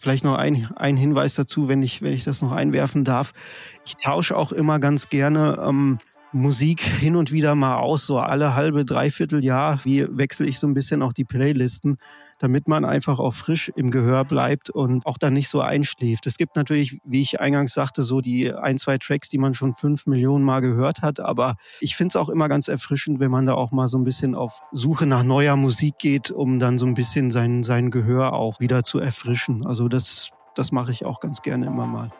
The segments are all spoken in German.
Vielleicht noch ein, ein Hinweis dazu, wenn ich, wenn ich das noch einwerfen darf. Ich tausche auch immer ganz gerne ähm, Musik hin und wieder mal aus, so alle halbe, dreiviertel Jahr, wie wechsle ich so ein bisschen auch die Playlisten, damit man einfach auch frisch im Gehör bleibt und auch dann nicht so einschläft. Es gibt natürlich, wie ich eingangs sagte, so die ein, zwei Tracks, die man schon fünf Millionen Mal gehört hat, aber ich finde es auch immer ganz erfrischend, wenn man da auch mal so ein bisschen auf Suche nach neuer Musik geht, um dann so ein bisschen sein, sein Gehör auch wieder zu erfrischen. Also das, das mache ich auch ganz gerne immer mal.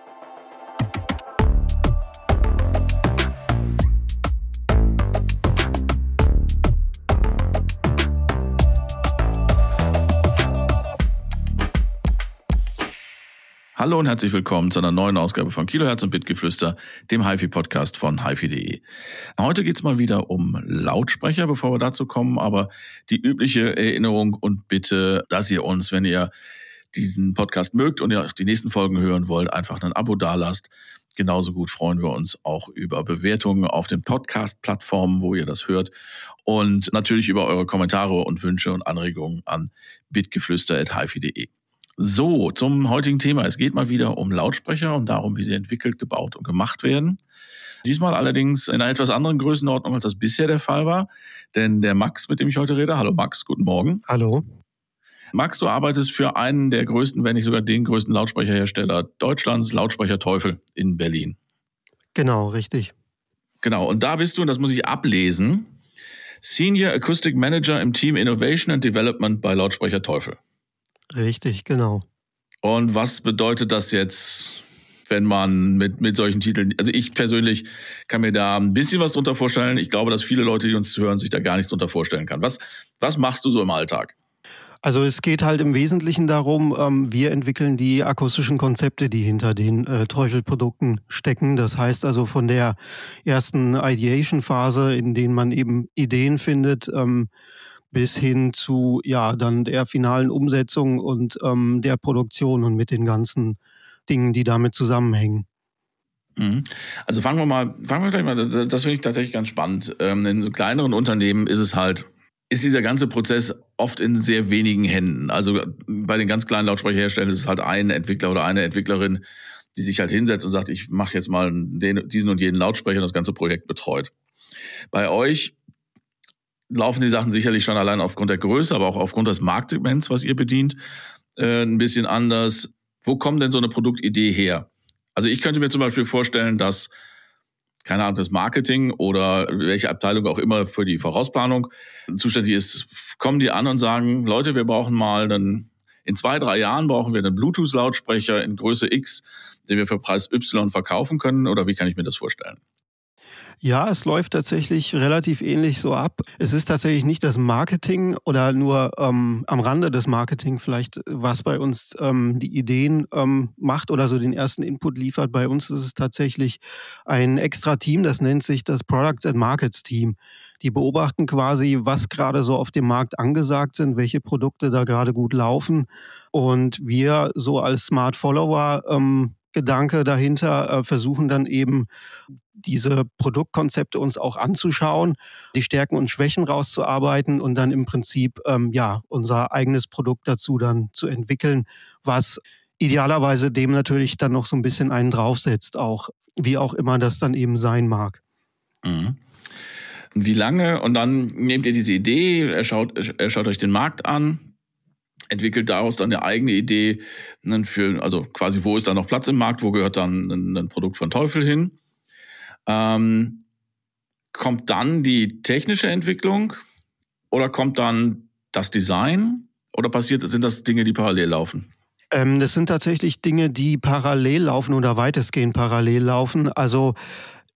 Hallo und herzlich willkommen zu einer neuen Ausgabe von Kilohertz und Bitgeflüster, dem HiFi-Podcast von HiFi.de. Heute geht's mal wieder um Lautsprecher, bevor wir dazu kommen, aber die übliche Erinnerung und Bitte, dass ihr uns, wenn ihr diesen Podcast mögt und ihr die nächsten Folgen hören wollt, einfach ein Abo dalasst. Genauso gut freuen wir uns auch über Bewertungen auf den Podcast-Plattformen, wo ihr das hört. Und natürlich über eure Kommentare und Wünsche und Anregungen an bitgeflüster.hifi.de. So, zum heutigen Thema. Es geht mal wieder um Lautsprecher und darum, wie sie entwickelt, gebaut und gemacht werden. Diesmal allerdings in einer etwas anderen Größenordnung, als das bisher der Fall war. Denn der Max, mit dem ich heute rede, hallo Max, guten Morgen. Hallo. Max, du arbeitest für einen der größten, wenn nicht sogar den größten Lautsprecherhersteller Deutschlands, Lautsprecher Teufel in Berlin. Genau, richtig. Genau, und da bist du, und das muss ich ablesen, Senior Acoustic Manager im Team Innovation and Development bei Lautsprecher Teufel. Richtig, genau. Und was bedeutet das jetzt, wenn man mit, mit solchen Titeln, also ich persönlich kann mir da ein bisschen was drunter vorstellen. Ich glaube, dass viele Leute, die uns hören, sich da gar nichts drunter vorstellen kann. Was, was machst du so im Alltag? Also es geht halt im Wesentlichen darum, ähm, wir entwickeln die akustischen Konzepte, die hinter den äh, Teufel-Produkten stecken. Das heißt also von der ersten Ideation-Phase, in denen man eben Ideen findet, ähm, bis hin zu ja dann der finalen Umsetzung und ähm, der Produktion und mit den ganzen Dingen, die damit zusammenhängen. Mhm. Also fangen wir mal, fangen wir gleich mal, das finde ich tatsächlich ganz spannend. Ähm, in so kleineren Unternehmen ist es halt, ist dieser ganze Prozess oft in sehr wenigen Händen. Also bei den ganz kleinen Lautsprecherherstellern ist es halt ein Entwickler oder eine Entwicklerin, die sich halt hinsetzt und sagt, ich mache jetzt mal den, diesen und jeden Lautsprecher und das ganze Projekt betreut. Bei euch laufen die Sachen sicherlich schon allein aufgrund der Größe, aber auch aufgrund des Marktsegments, was ihr bedient, äh, ein bisschen anders. Wo kommt denn so eine Produktidee her? Also ich könnte mir zum Beispiel vorstellen, dass, keine Ahnung, das Marketing oder welche Abteilung auch immer für die Vorausplanung zuständig ist, kommen die an und sagen, Leute, wir brauchen mal dann in zwei, drei Jahren brauchen wir einen Bluetooth-Lautsprecher in Größe X, den wir für Preis Y verkaufen können. Oder wie kann ich mir das vorstellen? Ja, es läuft tatsächlich relativ ähnlich so ab. Es ist tatsächlich nicht das Marketing oder nur ähm, am Rande des Marketing vielleicht, was bei uns ähm, die Ideen ähm, macht oder so den ersten Input liefert. Bei uns ist es tatsächlich ein extra Team, das nennt sich das Products and Markets Team. Die beobachten quasi, was gerade so auf dem Markt angesagt sind, welche Produkte da gerade gut laufen. Und wir so als Smart Follower ähm, Gedanke dahinter, äh, versuchen dann eben diese Produktkonzepte uns auch anzuschauen, die Stärken und Schwächen rauszuarbeiten und dann im Prinzip ähm, ja unser eigenes Produkt dazu dann zu entwickeln, was idealerweise dem natürlich dann noch so ein bisschen einen draufsetzt, auch wie auch immer das dann eben sein mag. Mhm. Wie lange? Und dann nehmt ihr diese Idee, schaut, schaut euch den Markt an, entwickelt daraus dann eine eigene Idee für, also quasi, wo ist da noch Platz im Markt, wo gehört dann ein, ein Produkt von Teufel hin. Ähm, kommt dann die technische Entwicklung oder kommt dann das Design oder passiert, sind das Dinge, die parallel laufen? Ähm, das sind tatsächlich Dinge, die parallel laufen oder weitestgehend parallel laufen. Also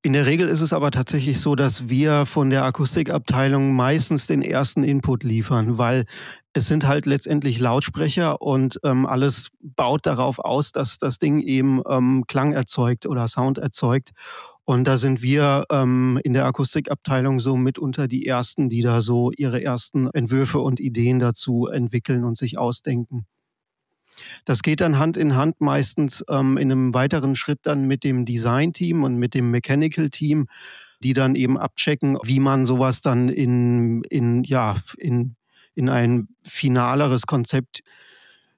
in der Regel ist es aber tatsächlich so, dass wir von der Akustikabteilung meistens den ersten Input liefern, weil es sind halt letztendlich Lautsprecher und ähm, alles baut darauf aus, dass das Ding eben ähm, Klang erzeugt oder Sound erzeugt. Und da sind wir ähm, in der Akustikabteilung so mitunter die Ersten, die da so ihre ersten Entwürfe und Ideen dazu entwickeln und sich ausdenken. Das geht dann Hand in Hand meistens ähm, in einem weiteren Schritt dann mit dem Design-Team und mit dem Mechanical-Team, die dann eben abchecken, wie man sowas dann in, in, ja, in, in ein finaleres Konzept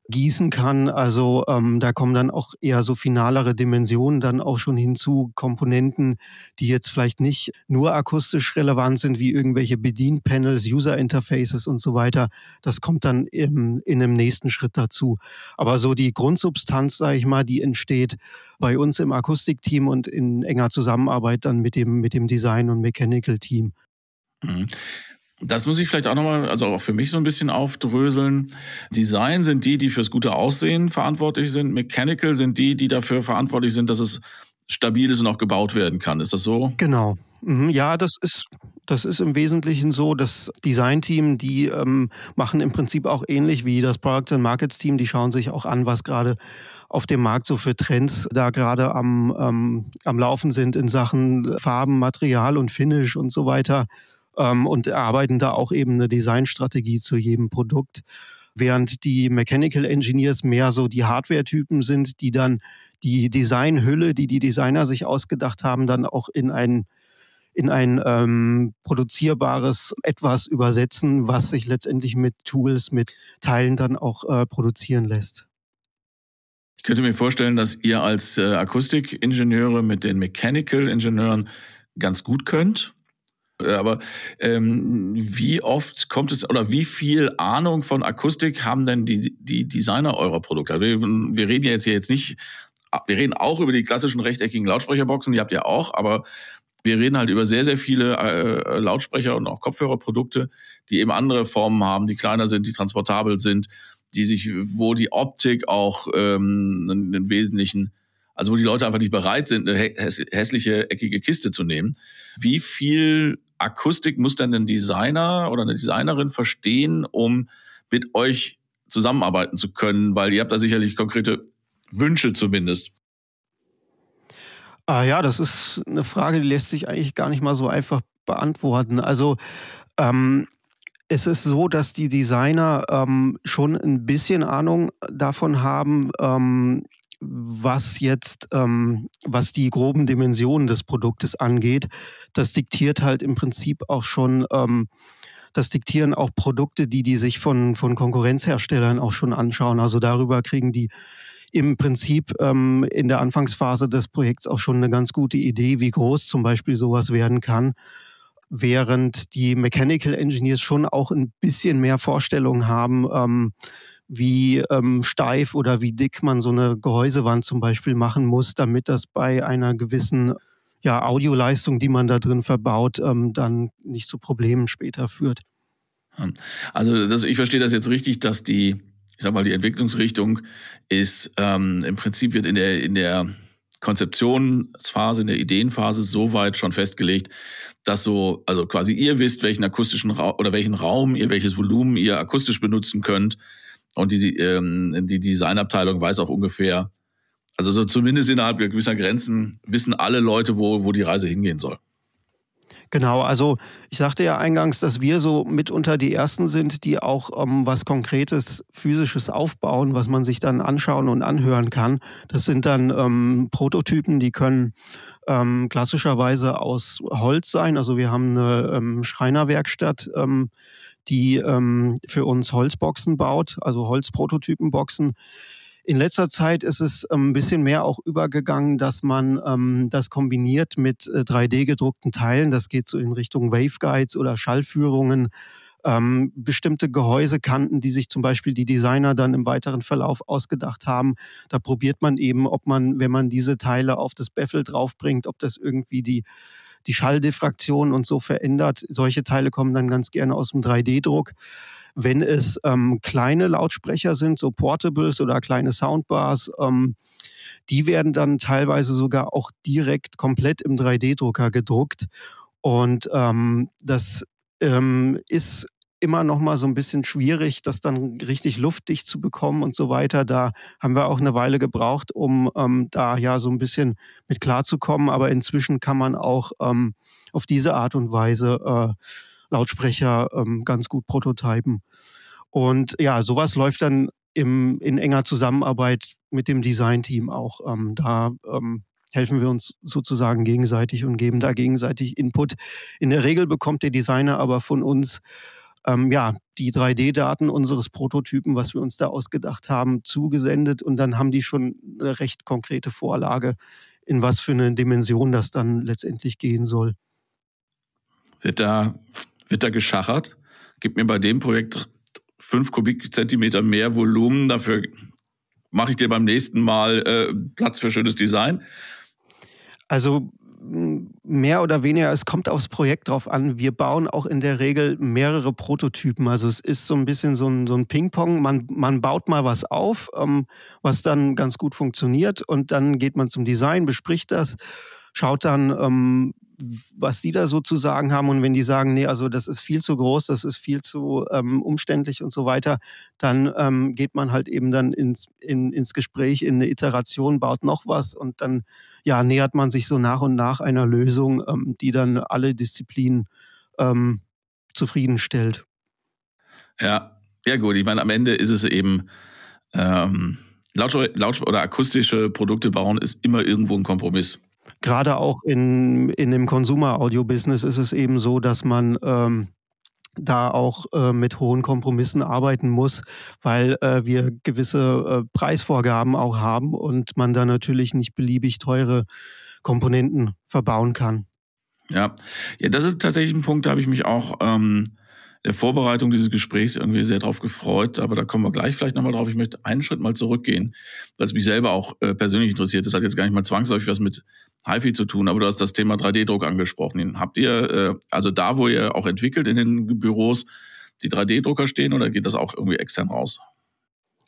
gießen kann. Also ähm, da kommen dann auch eher so finalere Dimensionen dann auch schon hinzu, Komponenten, die jetzt vielleicht nicht nur akustisch relevant sind, wie irgendwelche Bedienpanels, User Interfaces und so weiter. Das kommt dann im, in einem nächsten Schritt dazu. Aber so die Grundsubstanz, sage ich mal, die entsteht bei uns im Akustikteam und in enger Zusammenarbeit dann mit dem, mit dem Design- und Mechanical-Team. Mhm. Das muss ich vielleicht auch nochmal, also auch für mich so ein bisschen aufdröseln. Design sind die, die fürs gute Aussehen verantwortlich sind. Mechanical sind die, die dafür verantwortlich sind, dass es stabil ist und auch gebaut werden kann. Ist das so? Genau. Mhm, ja, das ist, das ist im Wesentlichen so. Das Design-Team, die ähm, machen im Prinzip auch ähnlich wie das Product and Markets Team. Die schauen sich auch an, was gerade auf dem Markt so für Trends da gerade am, ähm, am Laufen sind in Sachen Farben, Material und Finish und so weiter ähm, und erarbeiten da auch eben eine Designstrategie zu jedem Produkt. Während die Mechanical Engineers mehr so die Hardware-Typen sind, die dann die Designhülle, die die Designer sich ausgedacht haben, dann auch in ein in ein ähm, produzierbares etwas übersetzen, was sich letztendlich mit Tools, mit Teilen dann auch äh, produzieren lässt. Ich könnte mir vorstellen, dass ihr als äh, Akustikingenieure mit den Mechanical-Ingenieuren ganz gut könnt. Äh, aber ähm, wie oft kommt es oder wie viel Ahnung von Akustik haben denn die, die Designer eurer Produkte? Also wir, wir reden ja jetzt hier jetzt nicht, wir reden auch über die klassischen rechteckigen Lautsprecherboxen, die habt ihr auch, aber wir reden halt über sehr, sehr viele äh, Lautsprecher und auch Kopfhörerprodukte, die eben andere Formen haben, die kleiner sind, die transportabel sind, die sich, wo die Optik auch ähm, einen wesentlichen also wo die Leute einfach nicht bereit sind, eine hässliche, eckige Kiste zu nehmen. Wie viel Akustik muss denn ein Designer oder eine Designerin verstehen, um mit euch zusammenarbeiten zu können? Weil ihr habt da sicherlich konkrete Wünsche zumindest. Ah ja, das ist eine Frage, die lässt sich eigentlich gar nicht mal so einfach beantworten. Also ähm, es ist so, dass die Designer ähm, schon ein bisschen Ahnung davon haben, ähm, was jetzt, ähm, was die groben Dimensionen des Produktes angeht, das diktiert halt im Prinzip auch schon, ähm, das diktieren auch Produkte, die die sich von, von Konkurrenzherstellern auch schon anschauen. Also darüber kriegen die im Prinzip ähm, in der Anfangsphase des Projekts auch schon eine ganz gute Idee, wie groß zum Beispiel sowas werden kann. Während die Mechanical Engineers schon auch ein bisschen mehr Vorstellung haben, ähm, wie ähm, steif oder wie dick man so eine Gehäusewand zum Beispiel machen muss, damit das bei einer gewissen ja, Audioleistung, die man da drin verbaut, ähm, dann nicht zu Problemen später führt. Hm. Also das, ich verstehe das jetzt richtig, dass die, ich sag mal, die Entwicklungsrichtung ist ähm, im Prinzip wird in der in der Konzeptionsphase, in der Ideenphase so weit schon festgelegt, dass so, also quasi ihr wisst, welchen akustischen Raum oder welchen Raum ihr, welches Volumen ihr akustisch benutzen könnt und die, ähm, die Designabteilung weiß auch ungefähr, also so zumindest innerhalb gewisser Grenzen wissen alle Leute, wo, wo die Reise hingehen soll. Genau, also ich sagte ja eingangs, dass wir so mitunter die Ersten sind, die auch ähm, was Konkretes, Physisches aufbauen, was man sich dann anschauen und anhören kann. Das sind dann ähm, Prototypen, die können ähm, klassischerweise aus Holz sein. Also wir haben eine ähm, Schreinerwerkstatt, ähm, die ähm, für uns Holzboxen baut, also Holzprototypenboxen. In letzter Zeit ist es ähm, ein bisschen mehr auch übergegangen, dass man ähm, das kombiniert mit äh, 3D-gedruckten Teilen. Das geht so in Richtung Waveguides oder Schallführungen. Ähm, bestimmte Gehäusekanten, die sich zum Beispiel die Designer dann im weiteren Verlauf ausgedacht haben. Da probiert man eben, ob man, wenn man diese Teile auf das Baffle draufbringt, ob das irgendwie die die Schalldifraktion und so verändert. Solche Teile kommen dann ganz gerne aus dem 3D-Druck. Wenn es ähm, kleine Lautsprecher sind, so Portables oder kleine Soundbars, ähm, die werden dann teilweise sogar auch direkt komplett im 3D-Drucker gedruckt. Und ähm, das ähm, ist immer noch mal so ein bisschen schwierig, das dann richtig luftdicht zu bekommen und so weiter. Da haben wir auch eine Weile gebraucht, um ähm, da ja so ein bisschen mit klarzukommen. Aber inzwischen kann man auch ähm, auf diese Art und Weise äh, Lautsprecher ähm, ganz gut prototypen. Und ja, sowas läuft dann im, in enger Zusammenarbeit mit dem Designteam auch. Ähm, da ähm, helfen wir uns sozusagen gegenseitig und geben da gegenseitig Input. In der Regel bekommt der Designer aber von uns ähm, ja, die 3D-Daten unseres Prototypen, was wir uns da ausgedacht haben, zugesendet und dann haben die schon eine recht konkrete Vorlage, in was für eine Dimension das dann letztendlich gehen soll. Wird da, wird da geschachert? Gib mir bei dem Projekt fünf Kubikzentimeter mehr Volumen, dafür mache ich dir beim nächsten Mal äh, Platz für schönes Design? Also mehr oder weniger, es kommt aufs Projekt drauf an. Wir bauen auch in der Regel mehrere Prototypen. Also es ist so ein bisschen so ein, so ein Ping-Pong. Man, man baut mal was auf, ähm, was dann ganz gut funktioniert und dann geht man zum Design, bespricht das, schaut dann, ähm, was die da so zu sagen haben. Und wenn die sagen, nee, also das ist viel zu groß, das ist viel zu ähm, umständlich und so weiter, dann ähm, geht man halt eben dann ins, in, ins Gespräch, in eine Iteration, baut noch was und dann ja, nähert man sich so nach und nach einer Lösung, ähm, die dann alle Disziplinen ähm, zufriedenstellt. Ja, ja gut. Ich meine, am Ende ist es eben ähm, Laut oder akustische Produkte bauen ist immer irgendwo ein Kompromiss gerade auch in, in dem Consumer-Audio-Business ist es eben so, dass man ähm, da auch äh, mit hohen Kompromissen arbeiten muss, weil äh, wir gewisse äh, Preisvorgaben auch haben und man da natürlich nicht beliebig teure Komponenten verbauen kann. Ja, ja, das ist tatsächlich ein Punkt, da habe ich mich auch ähm, der Vorbereitung dieses Gesprächs irgendwie sehr drauf gefreut, aber da kommen wir gleich vielleicht nochmal drauf. Ich möchte einen Schritt mal zurückgehen, weil es mich selber auch äh, persönlich interessiert. Das hat jetzt gar nicht mal zwangsläufig was mit HiFi zu tun, aber du hast das Thema 3D-Druck angesprochen. Habt ihr, äh, also da, wo ihr auch entwickelt in den Büros, die 3D-Drucker stehen oder geht das auch irgendwie extern raus?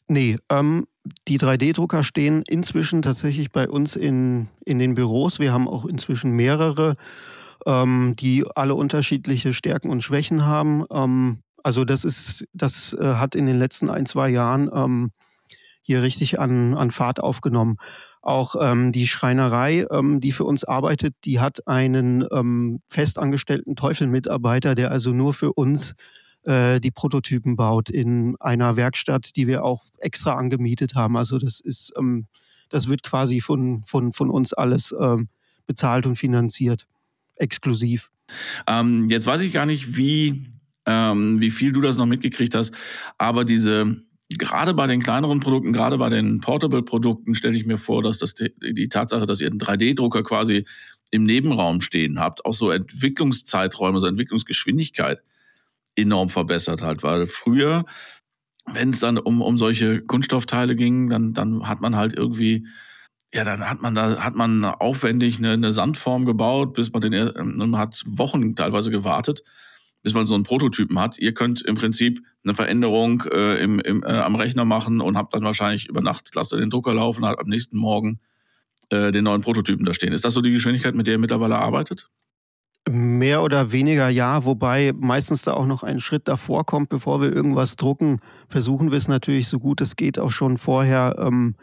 Nee, ähm, die 3D-Drucker stehen inzwischen tatsächlich bei uns in, in den Büros. Wir haben auch inzwischen mehrere, ähm, die alle unterschiedliche Stärken und Schwächen haben. Ähm, also das ist, das äh, hat in den letzten ein, zwei Jahren ähm, hier richtig an, an Fahrt aufgenommen. Auch ähm, die Schreinerei, ähm, die für uns arbeitet, die hat einen ähm, festangestellten Teufelmitarbeiter, der also nur für uns äh, die Prototypen baut in einer Werkstatt, die wir auch extra angemietet haben. Also das ist, ähm, das wird quasi von, von, von uns alles ähm, bezahlt und finanziert, exklusiv. Ähm, jetzt weiß ich gar nicht, wie, wie viel du das noch mitgekriegt hast, aber diese gerade bei den kleineren Produkten, gerade bei den Portable-Produkten stelle ich mir vor, dass das die, Tatsache, dass ihr einen 3D-Drucker quasi im Nebenraum stehen habt, auch so Entwicklungszeiträume, also Entwicklungsgeschwindigkeit enorm verbessert hat. Weil früher, wenn es dann um, um solche Kunststoffteile ging, dann, dann hat man halt irgendwie, ja, dann hat man da, hat man aufwendig eine, eine Sandform gebaut, bis man den, man hat Wochen teilweise gewartet bis man so einen Prototypen hat. Ihr könnt im Prinzip eine Veränderung äh, im, im, äh, am Rechner machen und habt dann wahrscheinlich über Nacht, lasst ihr den Drucker laufen, hat am nächsten Morgen äh, den neuen Prototypen da stehen. Ist das so die Geschwindigkeit, mit der ihr mittlerweile arbeitet? Mehr oder weniger ja, wobei meistens da auch noch ein Schritt davor kommt, bevor wir irgendwas drucken. Versuchen wir es natürlich so gut es geht auch schon vorher ähm,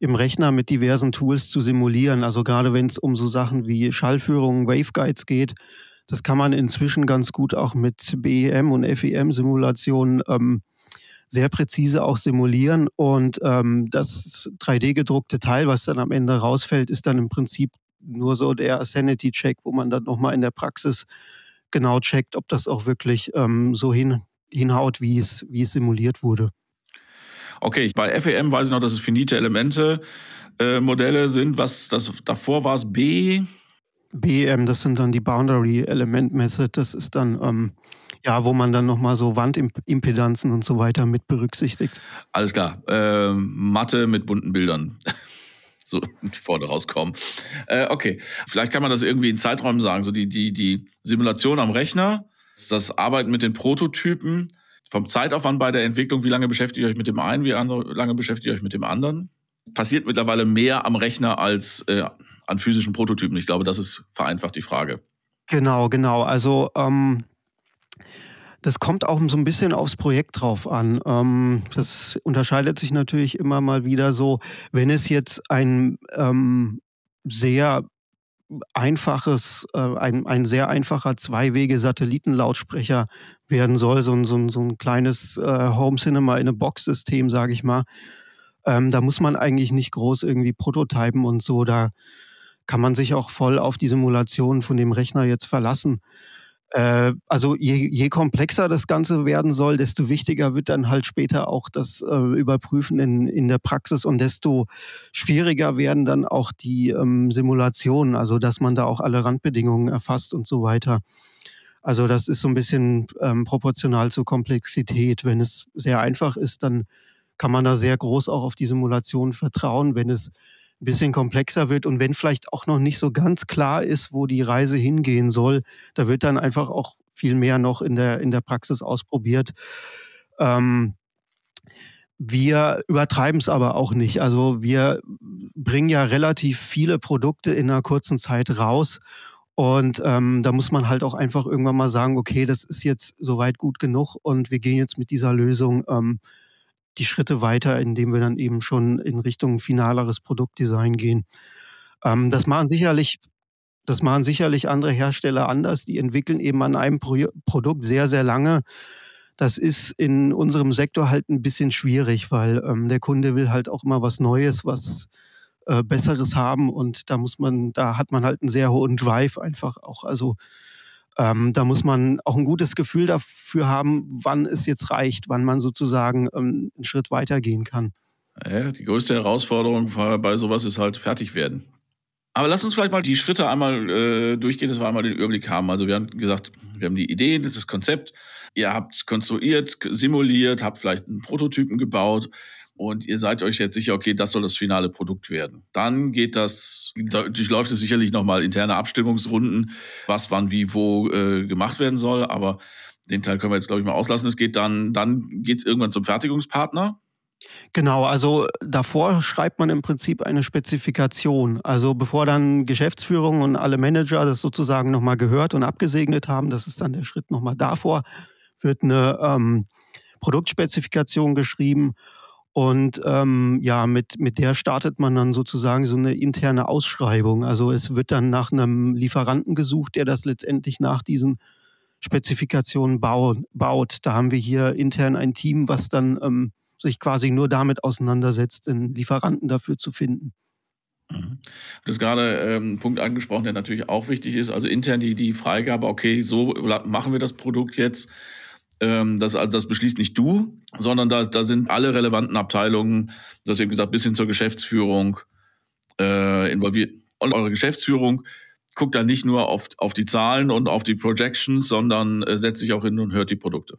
im Rechner mit diversen Tools zu simulieren. Also gerade wenn es um so Sachen wie Schallführungen, Waveguides geht, das kann man inzwischen ganz gut auch mit BEM und FEM-Simulationen ähm, sehr präzise auch simulieren. Und ähm, das 3D-gedruckte Teil, was dann am Ende rausfällt, ist dann im Prinzip nur so der Sanity-Check, wo man dann nochmal in der Praxis genau checkt, ob das auch wirklich ähm, so hin, hinhaut, wie es, wie es simuliert wurde. Okay, bei FEM weiß ich noch, dass es finite Elemente äh, Modelle sind. Was das davor war es B? BEM, das sind dann die Boundary Element Method. Das ist dann, ähm, ja, wo man dann nochmal so Wandimpedanzen und so weiter mit berücksichtigt. Alles klar. Äh, Mathe mit bunten Bildern. so vorne rauskommen. Äh, okay, vielleicht kann man das irgendwie in Zeiträumen sagen. So die, die, die Simulation am Rechner, das Arbeiten mit den Prototypen, vom Zeitaufwand bei der Entwicklung, wie lange beschäftigt ihr euch mit dem einen, wie lange beschäftigt ihr euch mit dem anderen? Passiert mittlerweile mehr am Rechner als äh, an physischen Prototypen? Ich glaube, das ist vereinfacht die Frage. Genau, genau. Also ähm, das kommt auch so ein bisschen aufs Projekt drauf an. Ähm, das unterscheidet sich natürlich immer mal wieder so, wenn es jetzt ein ähm, sehr einfaches, äh, ein, ein sehr einfacher Zwei-Wege-Satellitenlautsprecher werden soll, so ein, so ein, so ein kleines äh, Home Cinema in a Box-System, sage ich mal. Ähm, da muss man eigentlich nicht groß irgendwie prototypen und so. Da kann man sich auch voll auf die Simulation von dem Rechner jetzt verlassen. Äh, also je, je, komplexer das Ganze werden soll, desto wichtiger wird dann halt später auch das äh, Überprüfen in, in der Praxis und desto schwieriger werden dann auch die ähm, Simulationen, also dass man da auch alle Randbedingungen erfasst und so weiter. Also das ist so ein bisschen ähm, proportional zur Komplexität. Wenn es sehr einfach ist, dann kann man da sehr groß auch auf die Simulation vertrauen. Wenn es ein bisschen komplexer wird und wenn vielleicht auch noch nicht so ganz klar ist, wo die Reise hingehen soll, da wird dann einfach auch viel mehr noch in der, in der Praxis ausprobiert. Ähm, wir übertreiben es aber auch nicht. Also wir bringen ja relativ viele Produkte in einer kurzen Zeit raus. Und ähm, da muss man halt auch einfach irgendwann mal sagen, okay, das ist jetzt soweit gut genug und wir gehen jetzt mit dieser Lösung ähm, die Schritte weiter, indem wir dann eben schon in Richtung finaleres Produktdesign gehen. Ähm, das machen sicherlich das machen sicherlich andere Hersteller anders. Die entwickeln eben an einem Pro Produkt sehr, sehr lange. Das ist in unserem Sektor halt ein bisschen schwierig, weil ähm, der Kunde will halt auch immer was Neues, was äh, Besseres haben und da muss man, da hat man halt einen sehr hohen Drive einfach auch. Also ähm, da muss man auch ein gutes Gefühl dafür haben, wann es jetzt reicht, wann man sozusagen ähm, einen Schritt weitergehen kann. Ja, die größte Herausforderung bei sowas ist halt fertig werden. Aber lass uns vielleicht mal die Schritte einmal äh, durchgehen, dass wir einmal den Überblick haben. Also wir haben gesagt, wir haben die Idee, das ist das Konzept. Ihr habt konstruiert, simuliert, habt vielleicht einen Prototypen gebaut und ihr seid euch jetzt sicher, okay, das soll das finale Produkt werden. Dann geht das, durchläuft es sicherlich nochmal interne Abstimmungsrunden, was wann wie wo äh, gemacht werden soll, aber den Teil können wir jetzt, glaube ich, mal auslassen. Es geht dann, dann geht es irgendwann zum Fertigungspartner. Genau, also davor schreibt man im Prinzip eine Spezifikation. Also bevor dann Geschäftsführung und alle Manager das sozusagen nochmal gehört und abgesegnet haben, das ist dann der Schritt nochmal davor, wird eine ähm, Produktspezifikation geschrieben und ähm, ja, mit, mit der startet man dann sozusagen so eine interne Ausschreibung. Also es wird dann nach einem Lieferanten gesucht, der das letztendlich nach diesen Spezifikationen baut. Da haben wir hier intern ein Team, was dann ähm, sich quasi nur damit auseinandersetzt, einen Lieferanten dafür zu finden. Mhm. Du hast gerade ähm, einen Punkt angesprochen, der natürlich auch wichtig ist. Also intern die, die Freigabe, okay, so machen wir das Produkt jetzt ähm, das, also das beschließt nicht du, sondern da, da sind alle relevanten Abteilungen, das hast eben gesagt, bis hin zur Geschäftsführung äh, involviert. Und eure Geschäftsführung guckt dann nicht nur auf, auf die Zahlen und auf die Projections, sondern äh, setzt sich auch hin und hört die Produkte.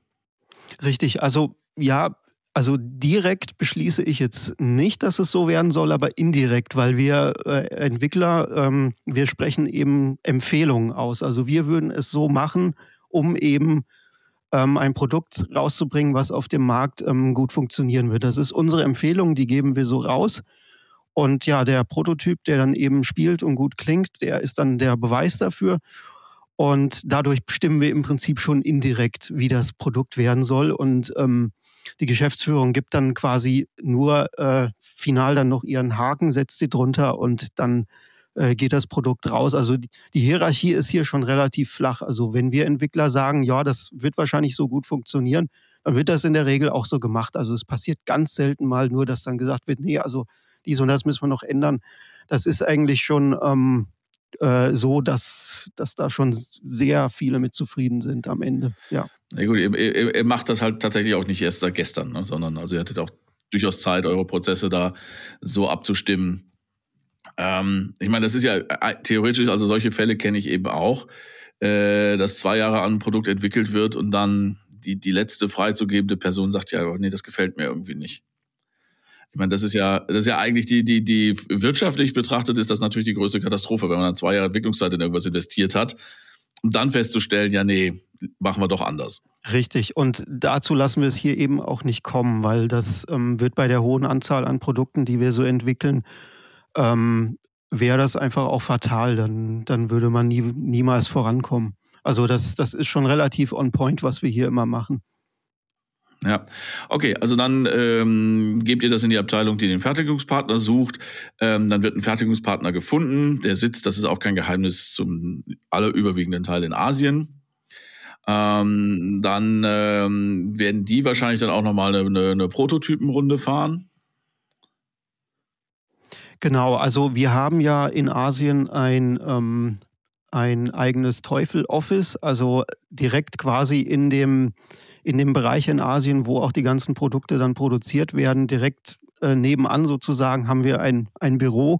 Richtig, also ja, also direkt beschließe ich jetzt nicht, dass es so werden soll, aber indirekt, weil wir äh, Entwickler, ähm, wir sprechen eben Empfehlungen aus. Also wir würden es so machen, um eben ähm, ein Produkt rauszubringen, was auf dem Markt ähm, gut funktionieren wird. Das ist unsere Empfehlung, die geben wir so raus. Und ja, der Prototyp, der dann eben spielt und gut klingt, der ist dann der Beweis dafür. Und dadurch bestimmen wir im Prinzip schon indirekt, wie das Produkt werden soll. Und ähm, die Geschäftsführung gibt dann quasi nur äh, final dann noch ihren Haken, setzt sie drunter und dann äh, geht das Produkt raus. Also die, die Hierarchie ist hier schon relativ flach. Also wenn wir Entwickler sagen, ja, das wird wahrscheinlich so gut funktionieren, dann wird das in der Regel auch so gemacht. Also es passiert ganz selten mal nur, dass dann gesagt wird, nee, also dies und das müssen wir noch ändern. Das ist eigentlich schon ähm, äh, so, dass, dass da schon sehr viele mit zufrieden sind am Ende. Ja. Na gut, ihr, ihr, ihr macht das halt tatsächlich auch nicht erst seit gestern, ne, sondern also ihr hattet auch durchaus Zeit, eure Prozesse da so abzustimmen, ähm, ich meine, das ist ja äh, theoretisch, also solche Fälle kenne ich eben auch, äh, dass zwei Jahre an ein Produkt entwickelt wird und dann die, die letzte freizugebende Person sagt, ja, nee, das gefällt mir irgendwie nicht. Ich meine, das ist ja, das ist ja eigentlich die, die, die wirtschaftlich betrachtet ist das natürlich die größte Katastrophe, wenn man dann zwei Jahre Entwicklungszeit in irgendwas investiert hat, um dann festzustellen, ja, nee, machen wir doch anders. Richtig. Und dazu lassen wir es hier eben auch nicht kommen, weil das ähm, wird bei der hohen Anzahl an Produkten, die wir so entwickeln, ähm, wäre das einfach auch fatal. Dann, dann würde man nie, niemals vorankommen. Also das, das ist schon relativ on point, was wir hier immer machen. Ja, okay, also dann ähm, gebt ihr das in die Abteilung, die den Fertigungspartner sucht. Ähm, dann wird ein Fertigungspartner gefunden, der sitzt, das ist auch kein Geheimnis, zum allerüberwiegenden Teil in Asien. Ähm, dann ähm, werden die wahrscheinlich dann auch nochmal eine, eine Prototypenrunde fahren. Genau, also wir haben ja in Asien ein, ähm, ein eigenes Teufel-Office, also direkt quasi in dem, in dem Bereich in Asien, wo auch die ganzen Produkte dann produziert werden, direkt äh, nebenan sozusagen haben wir ein, ein Büro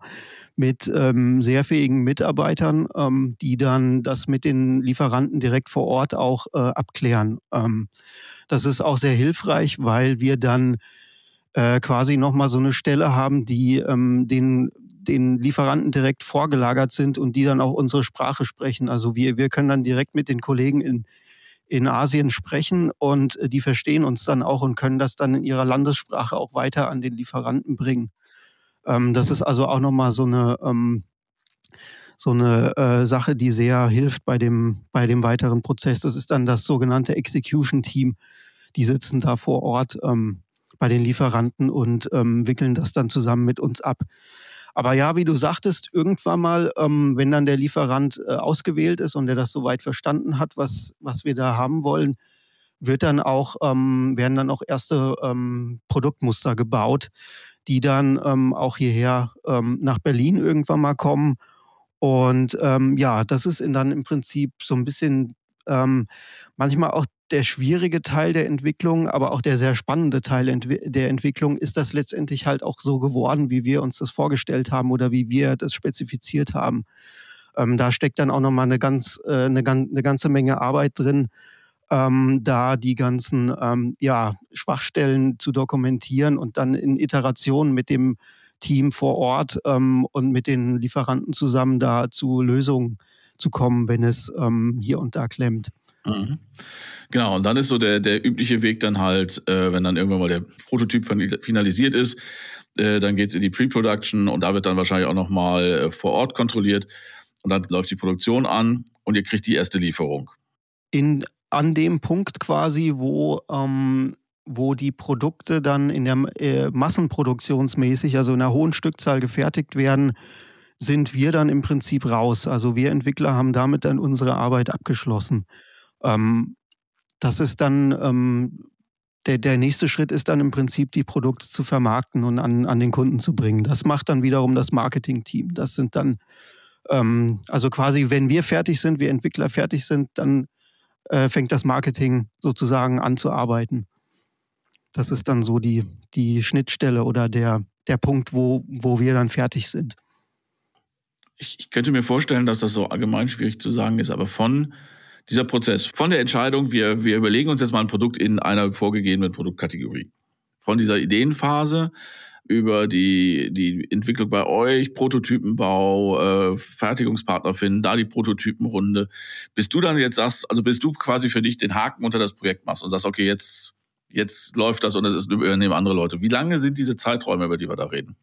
mit ähm, sehr fähigen Mitarbeitern, ähm, die dann das mit den Lieferanten direkt vor Ort auch äh, abklären. Ähm, das ist auch sehr hilfreich, weil wir dann äh, quasi nochmal so eine Stelle haben, die ähm, den, den Lieferanten direkt vorgelagert sind und die dann auch unsere Sprache sprechen. Also wir, wir können dann direkt mit den Kollegen in, in Asien sprechen und äh, die verstehen uns dann auch und können das dann in ihrer Landessprache auch weiter an den Lieferanten bringen. Ähm, das ist also auch nochmal so eine, ähm, so eine äh, Sache, die sehr hilft bei dem, bei dem weiteren Prozess. Das ist dann das sogenannte Execution Team. Die sitzen da vor Ort ähm, bei den Lieferanten und ähm, wickeln das dann zusammen mit uns ab. Aber ja, wie du sagtest, irgendwann mal, ähm, wenn dann der Lieferant äh, ausgewählt ist und der das soweit verstanden hat, was, was wir da haben wollen, wird dann auch, ähm, werden dann auch erste ähm, Produktmuster gebaut, die dann ähm, auch hierher ähm, nach Berlin irgendwann mal kommen. Und ähm, ja, das ist dann im Prinzip so ein bisschen ähm, manchmal auch der schwierige Teil der Entwicklung, aber auch der sehr spannende Teil der Entwicklung, ist das letztendlich halt auch so geworden, wie wir uns das vorgestellt haben oder wie wir das spezifiziert haben. Ähm, da steckt dann auch nochmal eine, ganz, äh, eine, eine ganze Menge Arbeit drin, ähm, da die ganzen ähm, ja, Schwachstellen zu dokumentieren und dann in Iterationen mit dem Team vor Ort ähm, und mit den Lieferanten zusammen da zu Lösungen zu kommen, wenn es ähm, hier und da klemmt. Mhm. Genau, und dann ist so der, der übliche Weg dann halt, äh, wenn dann irgendwann mal der Prototyp finalisiert ist, äh, dann geht es in die Pre-Production und da wird dann wahrscheinlich auch nochmal äh, vor Ort kontrolliert und dann läuft die Produktion an und ihr kriegt die erste Lieferung. In an dem Punkt quasi, wo, ähm, wo die Produkte dann in der äh, massenproduktionsmäßig, also in einer hohen Stückzahl gefertigt werden, sind wir dann im Prinzip raus. Also wir Entwickler haben damit dann unsere Arbeit abgeschlossen. Ähm, das ist dann ähm, der, der nächste Schritt ist dann im Prinzip, die Produkte zu vermarkten und an, an den Kunden zu bringen. Das macht dann wiederum das Marketing-Team. Das sind dann, ähm, also quasi, wenn wir fertig sind, wir Entwickler fertig sind, dann äh, fängt das Marketing sozusagen an zu arbeiten. Das ist dann so die, die Schnittstelle oder der, der Punkt, wo, wo wir dann fertig sind. Ich, ich könnte mir vorstellen, dass das so allgemein schwierig zu sagen ist, aber von dieser Prozess, von der Entscheidung, wir, wir überlegen uns jetzt mal ein Produkt in einer vorgegebenen Produktkategorie, von dieser Ideenphase über die, die Entwicklung bei euch, Prototypenbau, äh, Fertigungspartner finden, da die Prototypenrunde. Bis du dann jetzt sagst, also bis du quasi für dich den Haken unter das Projekt machst und sagst, okay, jetzt, jetzt läuft das und es übernehmen andere Leute. Wie lange sind diese Zeiträume, über die wir da reden?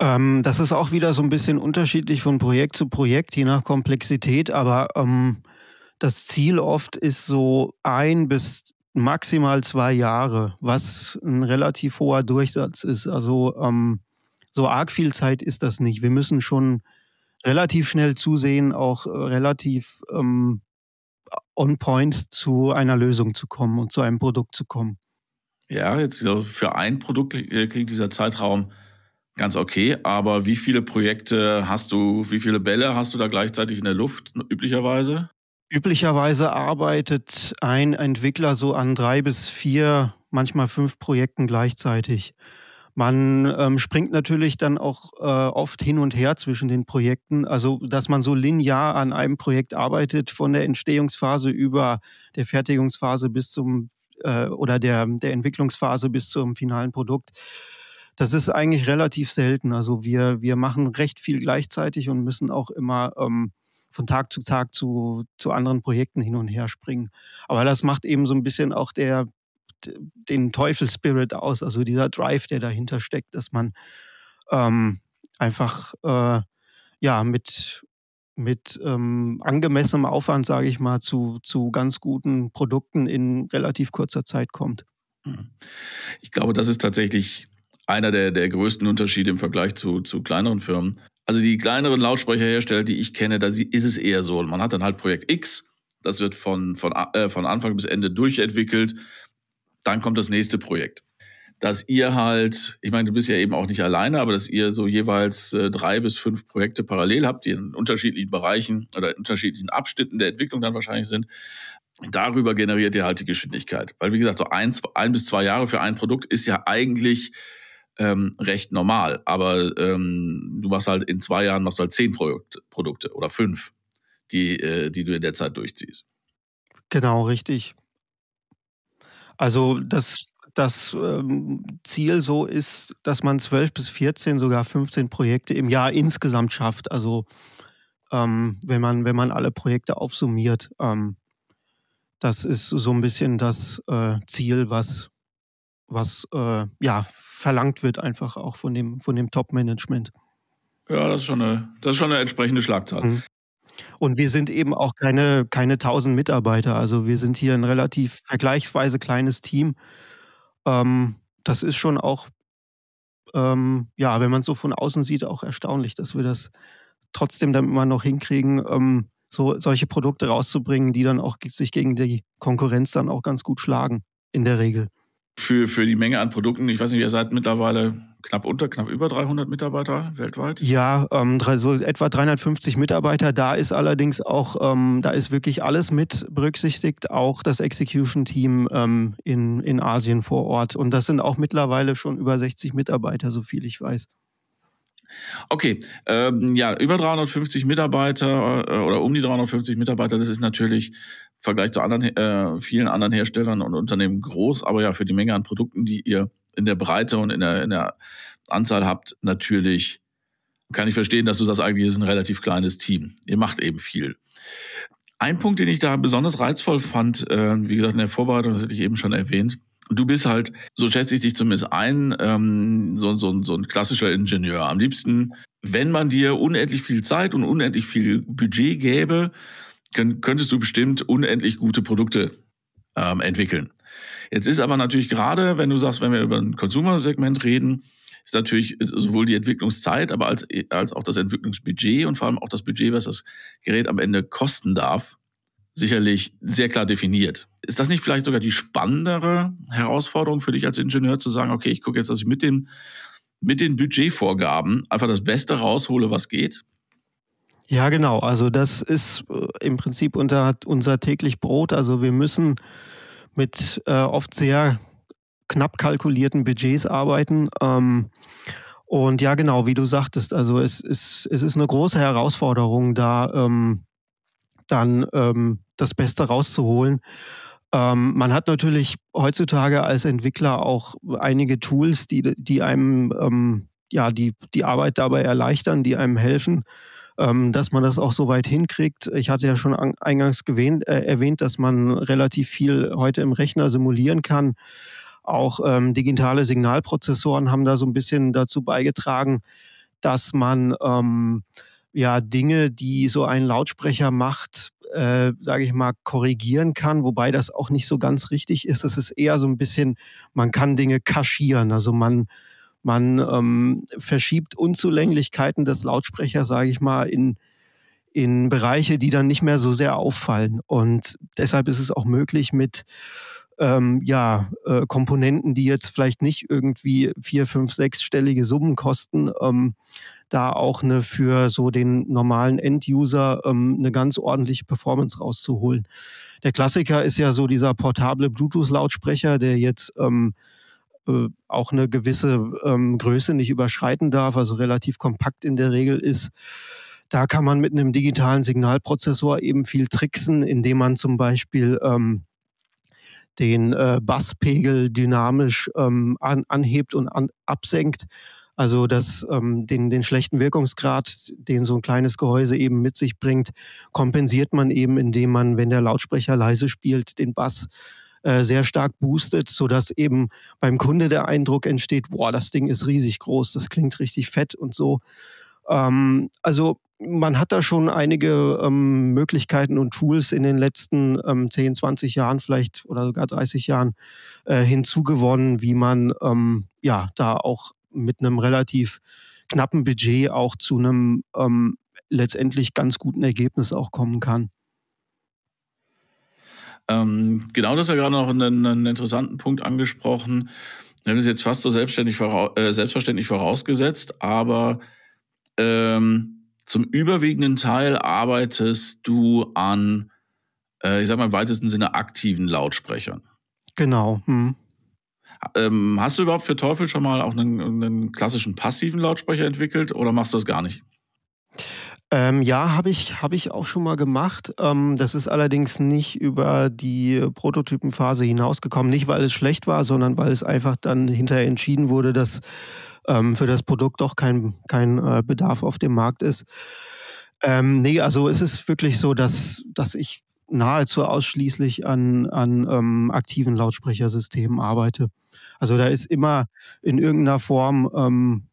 Ähm, das ist auch wieder so ein bisschen unterschiedlich von Projekt zu Projekt, je nach Komplexität, aber ähm, das Ziel oft ist so ein bis maximal zwei Jahre, was ein relativ hoher Durchsatz ist. Also ähm, so arg viel Zeit ist das nicht. Wir müssen schon relativ schnell zusehen, auch äh, relativ ähm, on point zu einer Lösung zu kommen und zu einem Produkt zu kommen. Ja, jetzt für ein Produkt äh, klingt dieser Zeitraum ganz okay, aber wie viele Projekte hast du, wie viele Bälle hast du da gleichzeitig in der Luft üblicherweise? Üblicherweise arbeitet ein Entwickler so an drei bis vier, manchmal fünf Projekten gleichzeitig. Man ähm, springt natürlich dann auch äh, oft hin und her zwischen den Projekten, also dass man so linear an einem Projekt arbeitet, von der Entstehungsphase über der Fertigungsphase bis zum äh, oder der, der Entwicklungsphase bis zum finalen Produkt. Das ist eigentlich relativ selten. Also wir, wir machen recht viel gleichzeitig und müssen auch immer ähm, von Tag zu Tag zu, zu anderen Projekten hin und her springen. Aber das macht eben so ein bisschen auch der, den Teufel-Spirit aus, also dieser Drive, der dahinter steckt, dass man ähm, einfach äh, ja mit, mit ähm, angemessenem Aufwand, sage ich mal, zu, zu ganz guten Produkten in relativ kurzer Zeit kommt. Mhm. Ich glaube, das ist tatsächlich einer der, der größten Unterschiede im Vergleich zu, zu kleineren Firmen. Also die kleineren Lautsprecherhersteller, die ich kenne, da ist es eher so. Man hat dann halt Projekt X, das wird von, von, äh, von Anfang bis Ende durchentwickelt. Dann kommt das nächste Projekt. dass ihr halt, ich meine, du bist ja eben auch nicht alleine, aber dass ihr so jeweils äh, drei bis fünf Projekte parallel habt, die in unterschiedlichen Bereichen oder in unterschiedlichen Abschnitten der Entwicklung dann wahrscheinlich sind. Darüber generiert ihr halt die Geschwindigkeit. Weil, wie gesagt, so ein, ein bis zwei Jahre für ein Produkt ist ja eigentlich ähm, recht normal. Aber ähm, du machst halt in zwei Jahren machst du halt zehn Produkt, Produkte oder fünf, die, äh, die du in der Zeit durchziehst. Genau, richtig. Also das, das ähm, Ziel so ist, dass man 12 bis 14, sogar 15 Projekte im Jahr insgesamt schafft. Also ähm, wenn, man, wenn man alle Projekte aufsummiert. Ähm, das ist so ein bisschen das äh, Ziel, was, was äh, ja, verlangt wird, einfach auch von dem, von dem Top-Management. Ja, das ist, schon eine, das ist schon eine entsprechende Schlagzahl. Mhm. Und wir sind eben auch keine, keine 1000 Mitarbeiter. Also wir sind hier ein relativ vergleichsweise kleines Team. Ähm, das ist schon auch, ähm, ja, wenn man es so von außen sieht, auch erstaunlich, dass wir das trotzdem dann immer noch hinkriegen, ähm, so solche Produkte rauszubringen, die dann auch sich gegen die Konkurrenz dann auch ganz gut schlagen, in der Regel für, für die Menge an Produkten. Ich weiß nicht, ihr seid mittlerweile knapp unter, knapp über 300 Mitarbeiter weltweit? Ja, ähm, so etwa 350 Mitarbeiter. Da ist allerdings auch, ähm, da ist wirklich alles mit berücksichtigt, auch das Execution-Team ähm, in, in Asien vor Ort. Und das sind auch mittlerweile schon über 60 Mitarbeiter, so viel ich weiß. Okay, ähm, ja, über 350 Mitarbeiter äh, oder um die 350 Mitarbeiter, das ist natürlich Vergleich zu anderen, äh, vielen anderen Herstellern und Unternehmen groß, aber ja, für die Menge an Produkten, die ihr in der Breite und in der, in der Anzahl habt, natürlich kann ich verstehen, dass du das eigentlich ist ein relativ kleines Team. Ihr macht eben viel. Ein Punkt, den ich da besonders reizvoll fand, äh, wie gesagt, in der Vorbereitung, das hatte ich eben schon erwähnt, Du bist halt, so schätze ich dich zumindest ein, ähm, so, so, so ein klassischer Ingenieur. Am liebsten, wenn man dir unendlich viel Zeit und unendlich viel Budget gäbe, könntest du bestimmt unendlich gute Produkte ähm, entwickeln. Jetzt ist aber natürlich gerade, wenn du sagst, wenn wir über ein Consumer-Segment reden, ist natürlich sowohl die Entwicklungszeit, aber als, als auch das Entwicklungsbudget und vor allem auch das Budget, was das Gerät am Ende kosten darf, sicherlich sehr klar definiert. Ist das nicht vielleicht sogar die spannendere Herausforderung für dich als Ingenieur zu sagen, okay, ich gucke jetzt, dass ich mit den, mit den Budgetvorgaben einfach das Beste raushole, was geht? Ja, genau. Also das ist äh, im Prinzip unter, unser täglich Brot. Also wir müssen mit äh, oft sehr knapp kalkulierten Budgets arbeiten. Ähm, und ja, genau, wie du sagtest, also es ist, es ist eine große Herausforderung, da ähm, dann ähm, das Beste rauszuholen. Ähm, man hat natürlich heutzutage als Entwickler auch einige Tools, die, die einem ähm, ja, die, die Arbeit dabei erleichtern, die einem helfen dass man das auch so weit hinkriegt. Ich hatte ja schon eingangs gewähnt, äh, erwähnt, dass man relativ viel heute im Rechner simulieren kann. Auch ähm, digitale Signalprozessoren haben da so ein bisschen dazu beigetragen, dass man ähm, ja Dinge, die so ein Lautsprecher macht, äh, sage ich mal, korrigieren kann, wobei das auch nicht so ganz richtig ist. Es ist eher so ein bisschen, man kann Dinge kaschieren. Also man man ähm, verschiebt Unzulänglichkeiten des Lautsprechers, sage ich mal, in, in Bereiche, die dann nicht mehr so sehr auffallen. Und deshalb ist es auch möglich mit ähm, ja, äh, Komponenten, die jetzt vielleicht nicht irgendwie vier, fünf, sechsstellige Summen kosten, ähm, da auch eine für so den normalen End-User ähm, eine ganz ordentliche Performance rauszuholen. Der Klassiker ist ja so dieser portable Bluetooth-Lautsprecher, der jetzt ähm, äh, auch eine gewisse ähm, Größe nicht überschreiten darf, also relativ kompakt in der Regel ist. Da kann man mit einem digitalen Signalprozessor eben viel tricksen, indem man zum Beispiel ähm, den äh, Basspegel dynamisch ähm, an, anhebt und an, absenkt. Also das, ähm, den, den schlechten Wirkungsgrad, den so ein kleines Gehäuse eben mit sich bringt, kompensiert man eben, indem man, wenn der Lautsprecher leise spielt, den Bass äh, sehr stark boostet, sodass eben beim Kunde der Eindruck entsteht, boah, das Ding ist riesig groß, das klingt richtig fett und so. Ähm, also man hat da schon einige ähm, Möglichkeiten und Tools in den letzten ähm, 10, 20 Jahren vielleicht oder sogar 30 Jahren äh, hinzugewonnen, wie man ähm, ja da auch mit einem relativ knappen Budget auch zu einem ähm, letztendlich ganz guten Ergebnis auch kommen kann. Ähm, genau, das ist ja gerade noch einen, einen interessanten Punkt angesprochen. Wir haben es jetzt fast so selbstständig äh, selbstverständlich vorausgesetzt, aber ähm, zum überwiegenden Teil arbeitest du an, äh, ich sag mal im weitesten Sinne, aktiven Lautsprechern. Genau. Hm. Ähm, hast du überhaupt für Teufel schon mal auch einen, einen, klassischen passiven Lautsprecher entwickelt oder machst du das gar nicht? Ähm, ja, habe ich, hab ich auch schon mal gemacht. Ähm, das ist allerdings nicht über die Prototypenphase hinausgekommen. Nicht, weil es schlecht war, sondern weil es einfach dann hinterher entschieden wurde, dass ähm, für das Produkt doch kein, kein äh, Bedarf auf dem Markt ist. Ähm, nee, also es ist wirklich so, dass, dass ich nahezu ausschließlich an, an ähm, aktiven Lautsprechersystemen arbeite. Also da ist immer in irgendeiner Form ähm,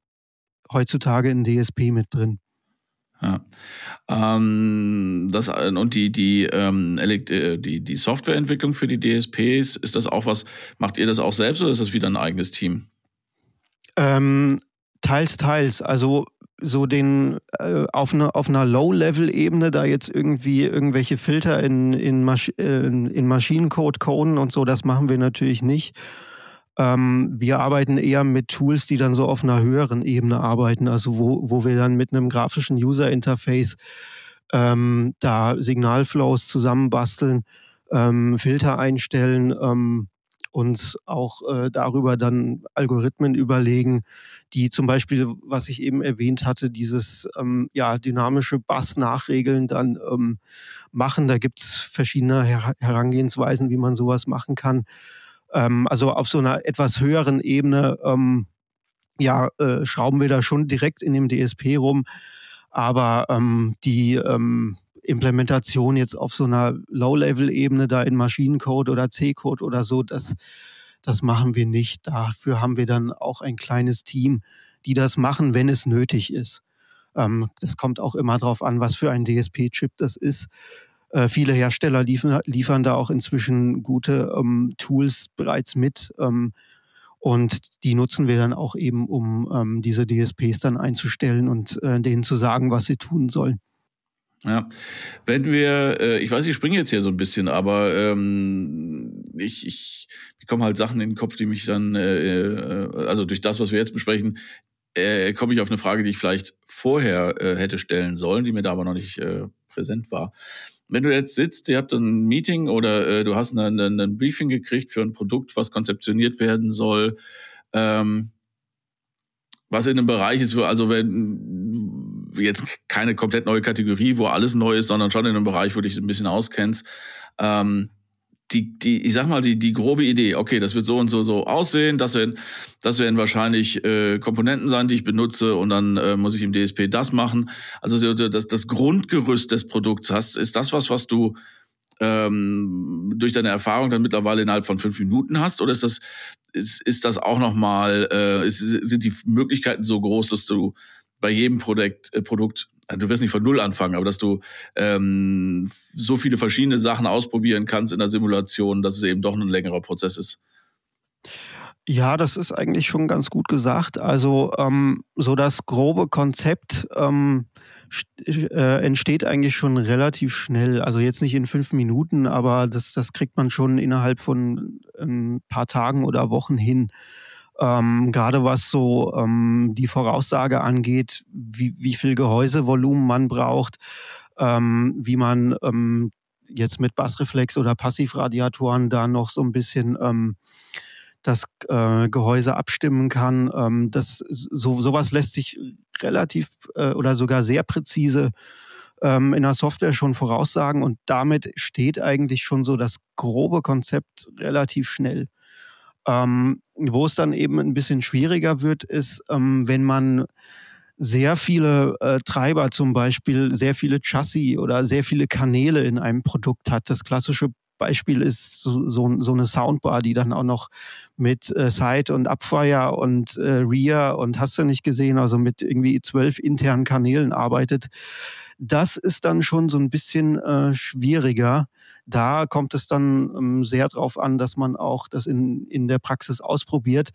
heutzutage ein DSP mit drin. Ja. Ähm, das, und die, die, ähm, äh, die, die Softwareentwicklung für die DSPs, ist das auch was, macht ihr das auch selbst oder ist das wieder ein eigenes Team? Ähm, teils, teils. Also so den äh, auf, eine, auf einer Low-Level-Ebene da jetzt irgendwie irgendwelche Filter in, in, Masch äh, in Maschinencode coden und so, das machen wir natürlich nicht. Ähm, wir arbeiten eher mit Tools, die dann so auf einer höheren Ebene arbeiten, also wo, wo wir dann mit einem grafischen User-Interface ähm, da Signalflows zusammenbasteln, ähm, Filter einstellen, ähm, uns auch äh, darüber dann Algorithmen überlegen, die zum Beispiel, was ich eben erwähnt hatte, dieses ähm, ja, dynamische Bass-Nachregeln dann ähm, machen. Da gibt es verschiedene Her Herangehensweisen, wie man sowas machen kann. Ähm, also auf so einer etwas höheren Ebene ähm, ja, äh, schrauben wir da schon direkt in dem DSP rum. Aber ähm, die ähm, Implementation jetzt auf so einer Low-Level-Ebene da in Maschinencode oder C-Code oder so, das, das machen wir nicht. Dafür haben wir dann auch ein kleines Team, die das machen, wenn es nötig ist. Ähm, das kommt auch immer darauf an, was für ein DSP-Chip das ist. Äh, viele Hersteller liefern, liefern da auch inzwischen gute ähm, Tools bereits mit. Ähm, und die nutzen wir dann auch eben, um ähm, diese DSPs dann einzustellen und äh, denen zu sagen, was sie tun sollen. Ja, wenn wir, äh, ich weiß, ich springe jetzt hier so ein bisschen, aber ähm, ich, ich bekomme halt Sachen in den Kopf, die mich dann, äh, äh, also durch das, was wir jetzt besprechen, äh, komme ich auf eine Frage, die ich vielleicht vorher äh, hätte stellen sollen, die mir da aber noch nicht äh, präsent war wenn du jetzt sitzt, ihr habt ein Meeting oder äh, du hast ein Briefing gekriegt für ein Produkt, was konzeptioniert werden soll, ähm, was in einem Bereich ist, also wenn jetzt keine komplett neue Kategorie, wo alles neu ist, sondern schon in einem Bereich, wo du dich ein bisschen auskennst, ähm, die, die, ich sag mal, die, die grobe Idee, okay, das wird so und so so aussehen, das werden, das werden wahrscheinlich äh, Komponenten sein, die ich benutze und dann äh, muss ich im DSP das machen. Also das, das Grundgerüst des Produkts hast, ist das was, was du ähm, durch deine Erfahrung dann mittlerweile innerhalb von fünf Minuten hast? Oder ist das, ist, ist das auch nochmal, äh, sind die Möglichkeiten so groß, dass du bei jedem Produkt, äh, Produkt du wirst nicht von Null anfangen, aber dass du ähm, so viele verschiedene Sachen ausprobieren kannst in der Simulation, dass es eben doch ein längerer Prozess ist. Ja, das ist eigentlich schon ganz gut gesagt. Also ähm, so das grobe Konzept ähm, äh, entsteht eigentlich schon relativ schnell. Also jetzt nicht in fünf Minuten, aber das, das kriegt man schon innerhalb von ein paar Tagen oder Wochen hin. Ähm, gerade was so ähm, die Voraussage angeht, wie, wie viel Gehäusevolumen man braucht, ähm, wie man ähm, jetzt mit Bassreflex oder Passivradiatoren da noch so ein bisschen ähm, das äh, Gehäuse abstimmen kann. Ähm, das, so, sowas lässt sich relativ äh, oder sogar sehr präzise ähm, in der Software schon voraussagen und damit steht eigentlich schon so das grobe Konzept relativ schnell. Ähm, wo es dann eben ein bisschen schwieriger wird, ist, ähm, wenn man sehr viele äh, Treiber zum Beispiel, sehr viele Chassis oder sehr viele Kanäle in einem Produkt hat. Das klassische Beispiel ist so, so, so eine Soundbar, die dann auch noch mit äh, Side und Abfire und äh, Rear und hast du nicht gesehen, also mit irgendwie zwölf internen Kanälen arbeitet. Das ist dann schon so ein bisschen äh, schwieriger. Da kommt es dann ähm, sehr darauf an, dass man auch das in, in der Praxis ausprobiert.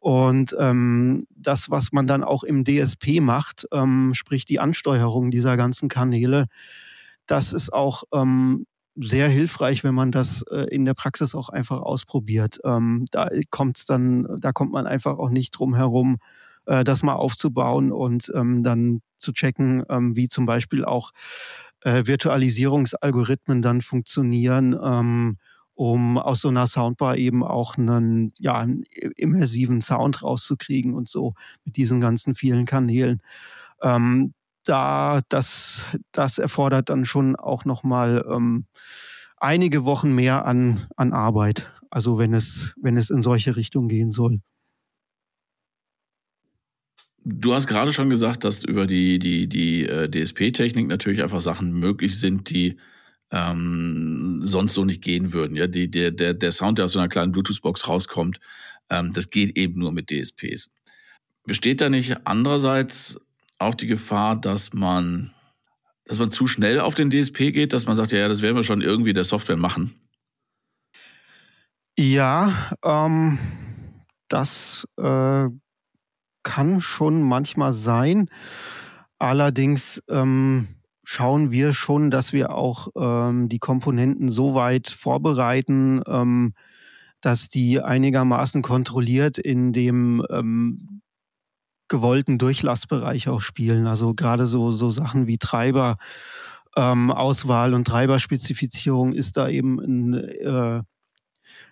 Und ähm, das, was man dann auch im DSP macht, ähm, sprich die Ansteuerung dieser ganzen Kanäle, das ist auch ähm, sehr hilfreich, wenn man das äh, in der Praxis auch einfach ausprobiert. Ähm, da kommt's dann, da kommt man einfach auch nicht drum herum, äh, das mal aufzubauen und ähm, dann zu checken, ähm, wie zum Beispiel auch äh, Virtualisierungsalgorithmen dann funktionieren, ähm, um aus so einer Soundbar eben auch einen, ja, einen immersiven Sound rauszukriegen und so mit diesen ganzen vielen Kanälen. Ähm, da das, das erfordert dann schon auch nochmal ähm, einige Wochen mehr an, an Arbeit. Also wenn es, wenn es in solche Richtungen gehen soll. Du hast gerade schon gesagt, dass über die, die, die äh, DSP-Technik natürlich einfach Sachen möglich sind, die ähm, sonst so nicht gehen würden. Ja, die, der, der, der Sound, der aus so einer kleinen Bluetooth-Box rauskommt, ähm, das geht eben nur mit DSPs. Besteht da nicht andererseits auch die Gefahr, dass man, dass man zu schnell auf den DSP geht, dass man sagt, ja, das werden wir schon irgendwie der Software machen? Ja, ähm, das äh, kann schon manchmal sein. Allerdings ähm, schauen wir schon, dass wir auch ähm, die Komponenten so weit vorbereiten, ähm, dass die einigermaßen kontrolliert in dem ähm, gewollten Durchlassbereich auch spielen. Also gerade so, so Sachen wie Treiber. Ähm, Auswahl und Treiberspezifizierung ist da eben ein, äh,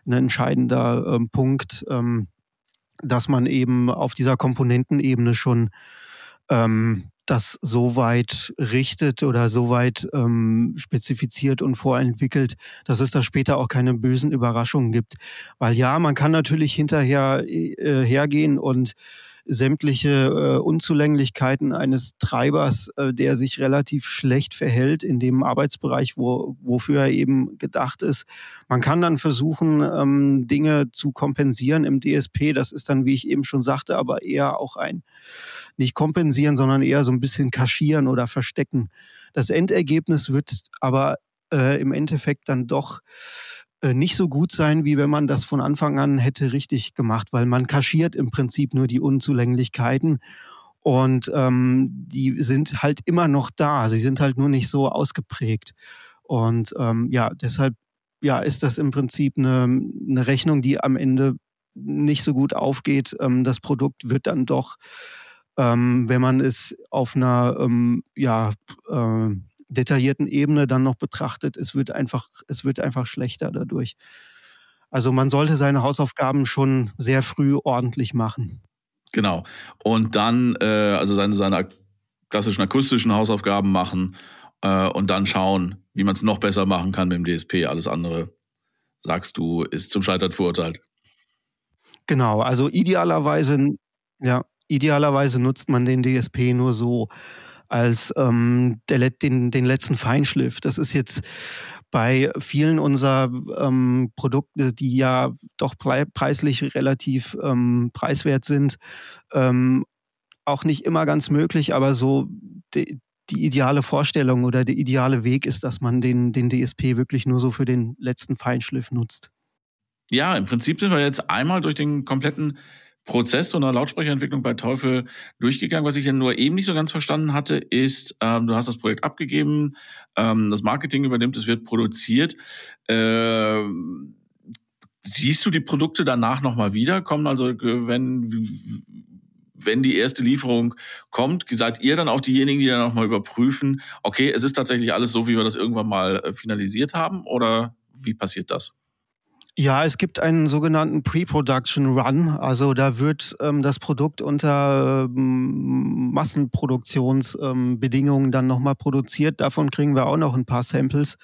ein entscheidender ähm, Punkt, ähm, dass man eben auf dieser Komponentenebene schon ähm, das so weit richtet oder so weit ähm, spezifiziert und vorentwickelt, dass es da später auch keine bösen Überraschungen gibt. Weil ja, man kann natürlich hinterher äh, hergehen und sämtliche äh, Unzulänglichkeiten eines Treibers, äh, der sich relativ schlecht verhält in dem Arbeitsbereich, wo, wofür er eben gedacht ist. Man kann dann versuchen, ähm, Dinge zu kompensieren im DSP. Das ist dann, wie ich eben schon sagte, aber eher auch ein nicht kompensieren, sondern eher so ein bisschen kaschieren oder verstecken. Das Endergebnis wird aber äh, im Endeffekt dann doch nicht so gut sein, wie wenn man das von Anfang an hätte richtig gemacht, weil man kaschiert im Prinzip nur die Unzulänglichkeiten und ähm, die sind halt immer noch da. Sie sind halt nur nicht so ausgeprägt. Und ähm, ja, deshalb ja, ist das im Prinzip eine, eine Rechnung, die am Ende nicht so gut aufgeht. Ähm, das Produkt wird dann doch, ähm, wenn man es auf einer ähm, ja, äh, detaillierten Ebene dann noch betrachtet, es wird einfach, es wird einfach schlechter dadurch. Also man sollte seine Hausaufgaben schon sehr früh ordentlich machen. Genau. Und dann, äh, also seine, seine klassischen akustischen Hausaufgaben machen äh, und dann schauen, wie man es noch besser machen kann mit dem DSP. Alles andere, sagst du, ist zum Scheitern verurteilt. Genau, also idealerweise, ja, idealerweise nutzt man den DSP nur so, als ähm, der, den, den letzten Feinschliff. Das ist jetzt bei vielen unserer ähm, Produkte, die ja doch preislich relativ ähm, preiswert sind, ähm, auch nicht immer ganz möglich, aber so die, die ideale Vorstellung oder der ideale Weg ist, dass man den, den DSP wirklich nur so für den letzten Feinschliff nutzt. Ja, im Prinzip sind wir jetzt einmal durch den kompletten Prozess so einer Lautsprecherentwicklung bei Teufel durchgegangen. Was ich ja nur eben nicht so ganz verstanden hatte, ist, ähm, du hast das Projekt abgegeben, ähm, das Marketing übernimmt, es wird produziert. Ähm, siehst du die Produkte danach nochmal wieder? Kommen also, wenn, wenn die erste Lieferung kommt, seid ihr dann auch diejenigen, die dann nochmal überprüfen, okay, es ist tatsächlich alles so, wie wir das irgendwann mal äh, finalisiert haben? Oder wie passiert das? Ja, es gibt einen sogenannten Pre-Production Run. Also da wird ähm, das Produkt unter ähm, Massenproduktionsbedingungen ähm, dann nochmal produziert. Davon kriegen wir auch noch ein paar Samples.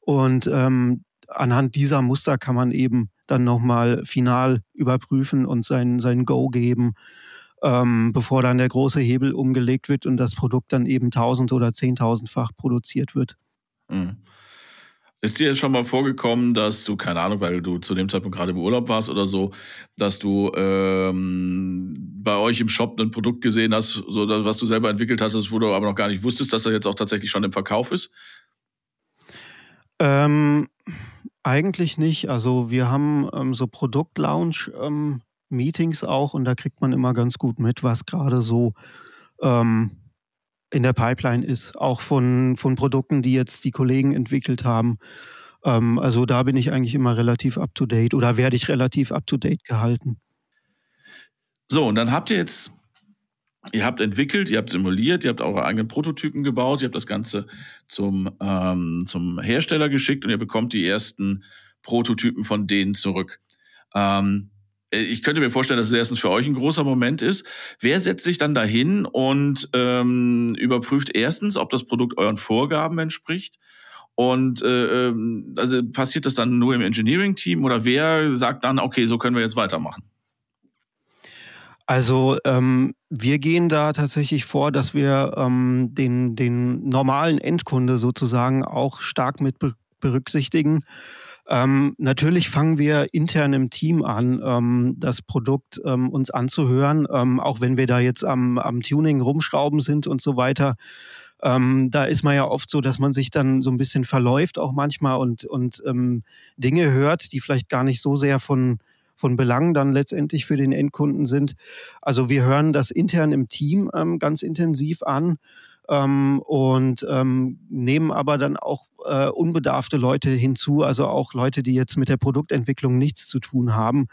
Und ähm, anhand dieser Muster kann man eben dann nochmal final überprüfen und sein, sein Go geben, ähm, bevor dann der große Hebel umgelegt wird und das Produkt dann eben tausend- oder zehntausendfach produziert wird. Mhm. Ist dir jetzt schon mal vorgekommen, dass du, keine Ahnung, weil du zu dem Zeitpunkt gerade im Urlaub warst oder so, dass du ähm, bei euch im Shop ein Produkt gesehen hast, so, was du selber entwickelt hast, wo du aber noch gar nicht wusstest, dass er jetzt auch tatsächlich schon im Verkauf ist? Ähm, eigentlich nicht. Also wir haben ähm, so Produkt-Lounge-Meetings ähm, auch und da kriegt man immer ganz gut mit, was gerade so ähm, in der Pipeline ist, auch von, von Produkten, die jetzt die Kollegen entwickelt haben. Ähm, also da bin ich eigentlich immer relativ up-to-date oder werde ich relativ up-to-date gehalten. So, und dann habt ihr jetzt, ihr habt entwickelt, ihr habt simuliert, ihr habt eure eigenen Prototypen gebaut, ihr habt das Ganze zum, ähm, zum Hersteller geschickt und ihr bekommt die ersten Prototypen von denen zurück. Ähm, ich könnte mir vorstellen, dass es erstens für euch ein großer Moment ist. Wer setzt sich dann dahin und ähm, überprüft erstens, ob das Produkt euren Vorgaben entspricht? Und äh, ähm, also passiert das dann nur im Engineering-Team oder wer sagt dann, okay, so können wir jetzt weitermachen? Also ähm, wir gehen da tatsächlich vor, dass wir ähm, den, den normalen Endkunde sozusagen auch stark mit berücksichtigen. Ähm, natürlich fangen wir intern im Team an, ähm, das Produkt ähm, uns anzuhören, ähm, auch wenn wir da jetzt am, am Tuning rumschrauben sind und so weiter. Ähm, da ist man ja oft so, dass man sich dann so ein bisschen verläuft auch manchmal und, und ähm, Dinge hört, die vielleicht gar nicht so sehr von, von Belang dann letztendlich für den Endkunden sind. Also wir hören das intern im Team ähm, ganz intensiv an ähm, und ähm, nehmen aber dann auch äh, unbedarfte Leute hinzu, also auch Leute, die jetzt mit der Produktentwicklung nichts zu tun haben.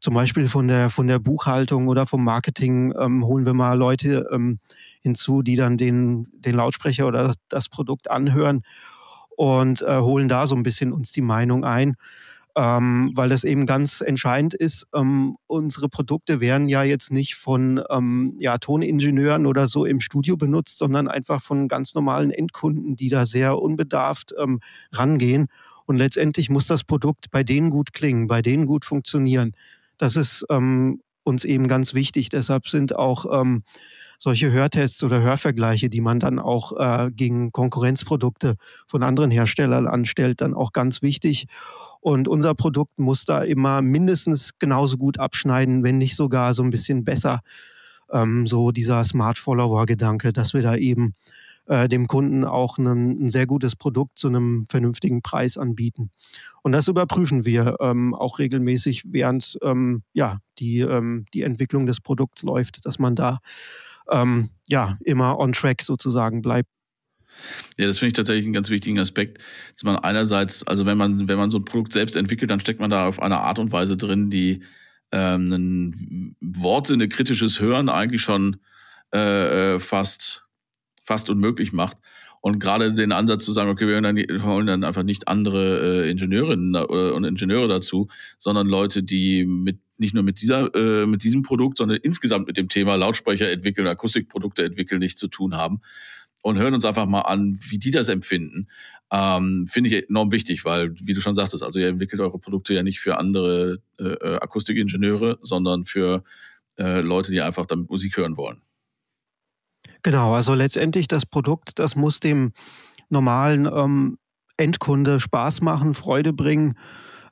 Zum Beispiel von der, von der Buchhaltung oder vom Marketing ähm, holen wir mal Leute ähm, hinzu, die dann den, den Lautsprecher oder das, Produkt anhören und äh, holen da so ein bisschen uns die Meinung ein ähm, weil das eben ganz entscheidend ist. Ähm, unsere Produkte werden ja jetzt nicht von ähm, ja, Toningenieuren oder so im Studio benutzt, sondern einfach von ganz normalen Endkunden, die da sehr unbedarft ähm, rangehen. Und letztendlich muss das Produkt bei denen gut klingen, bei denen gut funktionieren. Das ist ähm, uns eben ganz wichtig. Deshalb sind auch ähm, solche Hörtests oder Hörvergleiche, die man dann auch äh, gegen Konkurrenzprodukte von anderen Herstellern anstellt, dann auch ganz wichtig. Und unser Produkt muss da immer mindestens genauso gut abschneiden, wenn nicht sogar so ein bisschen besser. Ähm, so dieser Smart Follower-Gedanke, dass wir da eben äh, dem Kunden auch ein, ein, sehr gutes Produkt zu einem vernünftigen Preis anbieten. Und das überprüfen wir ähm, auch regelmäßig, während ähm, ja, die, ähm, die Entwicklung des Produkts läuft, dass man da ähm, ja, immer on track sozusagen bleibt. Ja, das finde ich tatsächlich einen ganz wichtigen Aspekt, dass man einerseits, also wenn man, wenn man so ein Produkt selbst entwickelt, dann steckt man da auf eine Art und Weise drin, die ähm, ein Wortsinne kritisches Hören eigentlich schon äh, äh fast, fast unmöglich macht. Und gerade den Ansatz zu sagen, okay, wir holen dann einfach nicht andere äh, Ingenieurinnen und Ingenieure dazu, sondern Leute, die mit nicht nur mit dieser, äh, mit diesem Produkt, sondern insgesamt mit dem Thema Lautsprecher entwickeln, Akustikprodukte entwickeln nichts zu tun haben. Und hören uns einfach mal an, wie die das empfinden. Ähm, Finde ich enorm wichtig, weil, wie du schon sagtest, also ihr entwickelt eure Produkte ja nicht für andere äh, äh Akustikingenieure, sondern für äh, Leute, die einfach damit Musik hören wollen. Genau, also letztendlich das Produkt, das muss dem normalen ähm, Endkunde Spaß machen, Freude bringen,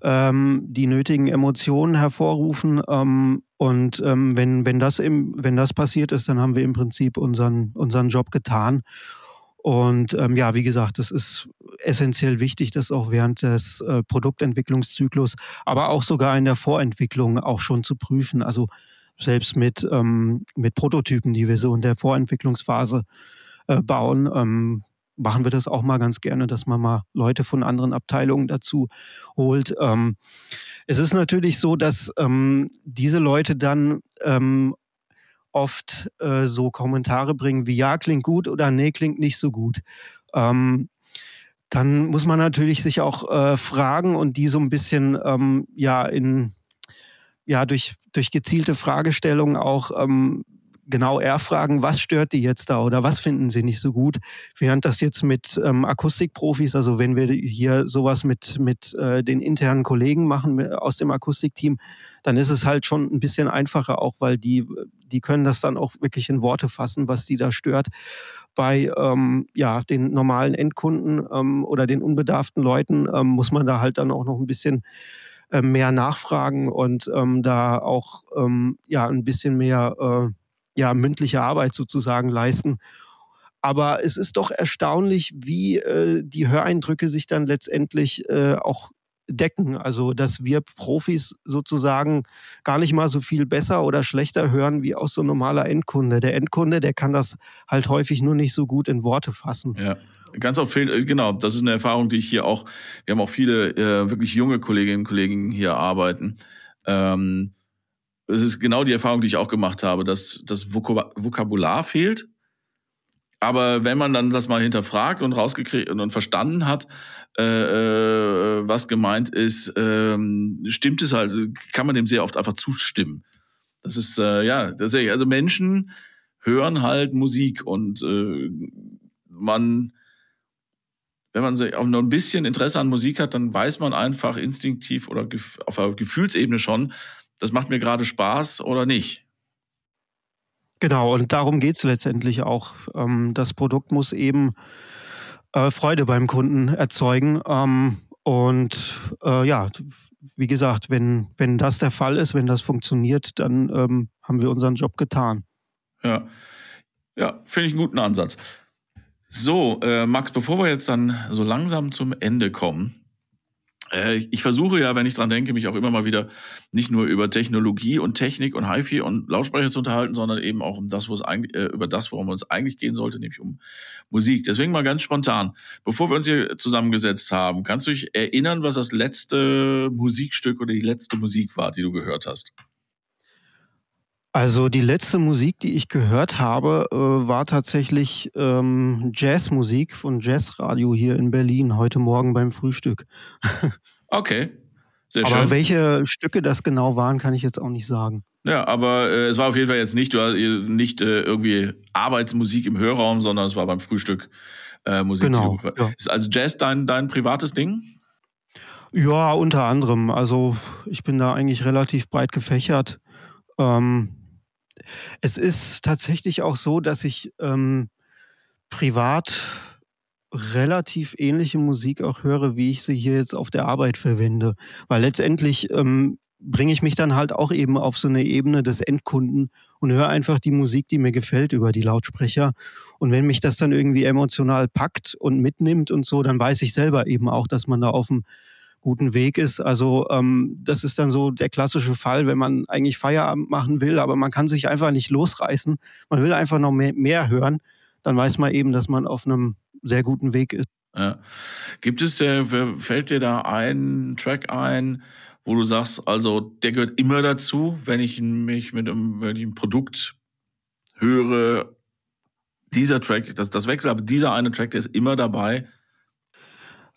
ähm, die nötigen Emotionen hervorrufen. Ähm, und ähm, wenn, wenn, das im, wenn das passiert ist, dann haben wir im Prinzip unseren, unseren Job getan. Und ähm, ja, wie gesagt, das ist essentiell wichtig, das auch während des äh, Produktentwicklungszyklus, aber auch sogar in der Vorentwicklung auch schon zu prüfen. Also selbst mit, ähm, mit Prototypen, die wir so in der Vorentwicklungsphase äh, bauen, ähm, machen wir das auch mal ganz gerne, dass man mal Leute von anderen Abteilungen dazu holt. Ähm, es ist natürlich so, dass ähm, diese Leute dann ähm, oft äh, so Kommentare bringen wie ja, klingt gut oder nee, klingt nicht so gut. Ähm, dann muss man natürlich sich auch äh, fragen und die so ein bisschen ähm, ja in ja, durch, durch gezielte Fragestellungen auch ähm, genau erfragen, was stört die jetzt da oder was finden sie nicht so gut. Während das jetzt mit ähm, Akustikprofis, also wenn wir hier sowas mit, mit äh, den internen Kollegen machen aus dem Akustikteam, dann ist es halt schon ein bisschen einfacher auch, weil die, die können das dann auch wirklich in Worte fassen, was die da stört. Bei ähm, ja, den normalen Endkunden ähm, oder den unbedarften Leuten ähm, muss man da halt dann auch noch ein bisschen äh, mehr nachfragen und ähm, da auch ähm, ja ein bisschen mehr äh, ja mündliche Arbeit sozusagen leisten. Aber es ist doch erstaunlich, wie äh, die Höreindrücke sich dann letztendlich äh, auch decken. Also, dass wir Profis sozusagen gar nicht mal so viel besser oder schlechter hören wie auch so ein normaler Endkunde. Der Endkunde, der kann das halt häufig nur nicht so gut in Worte fassen. Ja. Ganz oft fehlt, äh, genau, das ist eine Erfahrung, die ich hier auch, wir haben auch viele äh, wirklich junge Kolleginnen und Kollegen hier arbeiten. Ähm, es ist genau die Erfahrung, die ich auch gemacht habe, dass das Vokabular fehlt. Aber wenn man dann das mal hinterfragt und rausgekriegt und verstanden hat, äh, äh, was gemeint ist, ähm, stimmt es halt, kann man dem sehr oft einfach zustimmen. Das ist, äh, ja, das ist, also Menschen hören halt Musik und äh, man, wenn man auch nur ein bisschen Interesse an Musik hat, dann weiß man einfach instinktiv oder auf einer Gefühlsebene schon, das macht mir gerade Spaß oder nicht. Genau, und darum geht es letztendlich auch. Ähm, das Produkt muss eben äh, Freude beim Kunden erzeugen. Ähm, und äh, ja, wie gesagt, wenn, wenn das der Fall ist, wenn das funktioniert, dann ähm, haben wir unseren Job getan. Ja, ja finde ich einen guten Ansatz. So, äh, Max, bevor wir jetzt dann so langsam zum Ende kommen, ich versuche ja, wenn ich dran denke, mich auch immer mal wieder nicht nur über Technologie und Technik und HiFi und Lautsprecher zu unterhalten, sondern eben auch um das, wo es eigentlich, äh, über das, worum es eigentlich gehen sollte, nämlich um Musik. Deswegen mal ganz spontan, bevor wir uns hier zusammengesetzt haben, kannst du dich erinnern, was das letzte Musikstück oder die letzte Musik war, die du gehört hast? Also die letzte Musik, die ich gehört habe, äh, war tatsächlich ähm, Jazzmusik von Jazzradio hier in Berlin heute Morgen beim Frühstück. okay, sehr schön. Aber welche Stücke das genau waren, kann ich jetzt auch nicht sagen. Ja, aber äh, es war auf jeden Fall jetzt nicht, du hast nicht äh, irgendwie Arbeitsmusik im Hörraum, sondern es war beim Frühstück äh, Musik. Genau. Ja. Ist also Jazz dein, dein privates Ding? Ja, unter anderem. Also ich bin da eigentlich relativ breit gefächert. Ähm, es ist tatsächlich auch so, dass ich ähm, privat relativ ähnliche Musik auch höre, wie ich sie hier jetzt auf der Arbeit verwende. Weil letztendlich ähm, bringe ich mich dann halt auch eben auf so eine Ebene des Endkunden und höre einfach die Musik, die mir gefällt über die Lautsprecher. Und wenn mich das dann irgendwie emotional packt und mitnimmt und so, dann weiß ich selber eben auch, dass man da auf dem guten Weg ist. Also ähm, das ist dann so der klassische Fall, wenn man eigentlich Feierabend machen will, aber man kann sich einfach nicht losreißen. Man will einfach noch mehr, mehr hören. Dann weiß man eben, dass man auf einem sehr guten Weg ist. Ja. Gibt es, äh, fällt dir da ein Track ein, wo du sagst, also der gehört immer dazu, wenn ich mich mit einem, wenn ich ein Produkt höre, dieser Track, das, das wechselt, aber dieser eine Track, der ist immer dabei.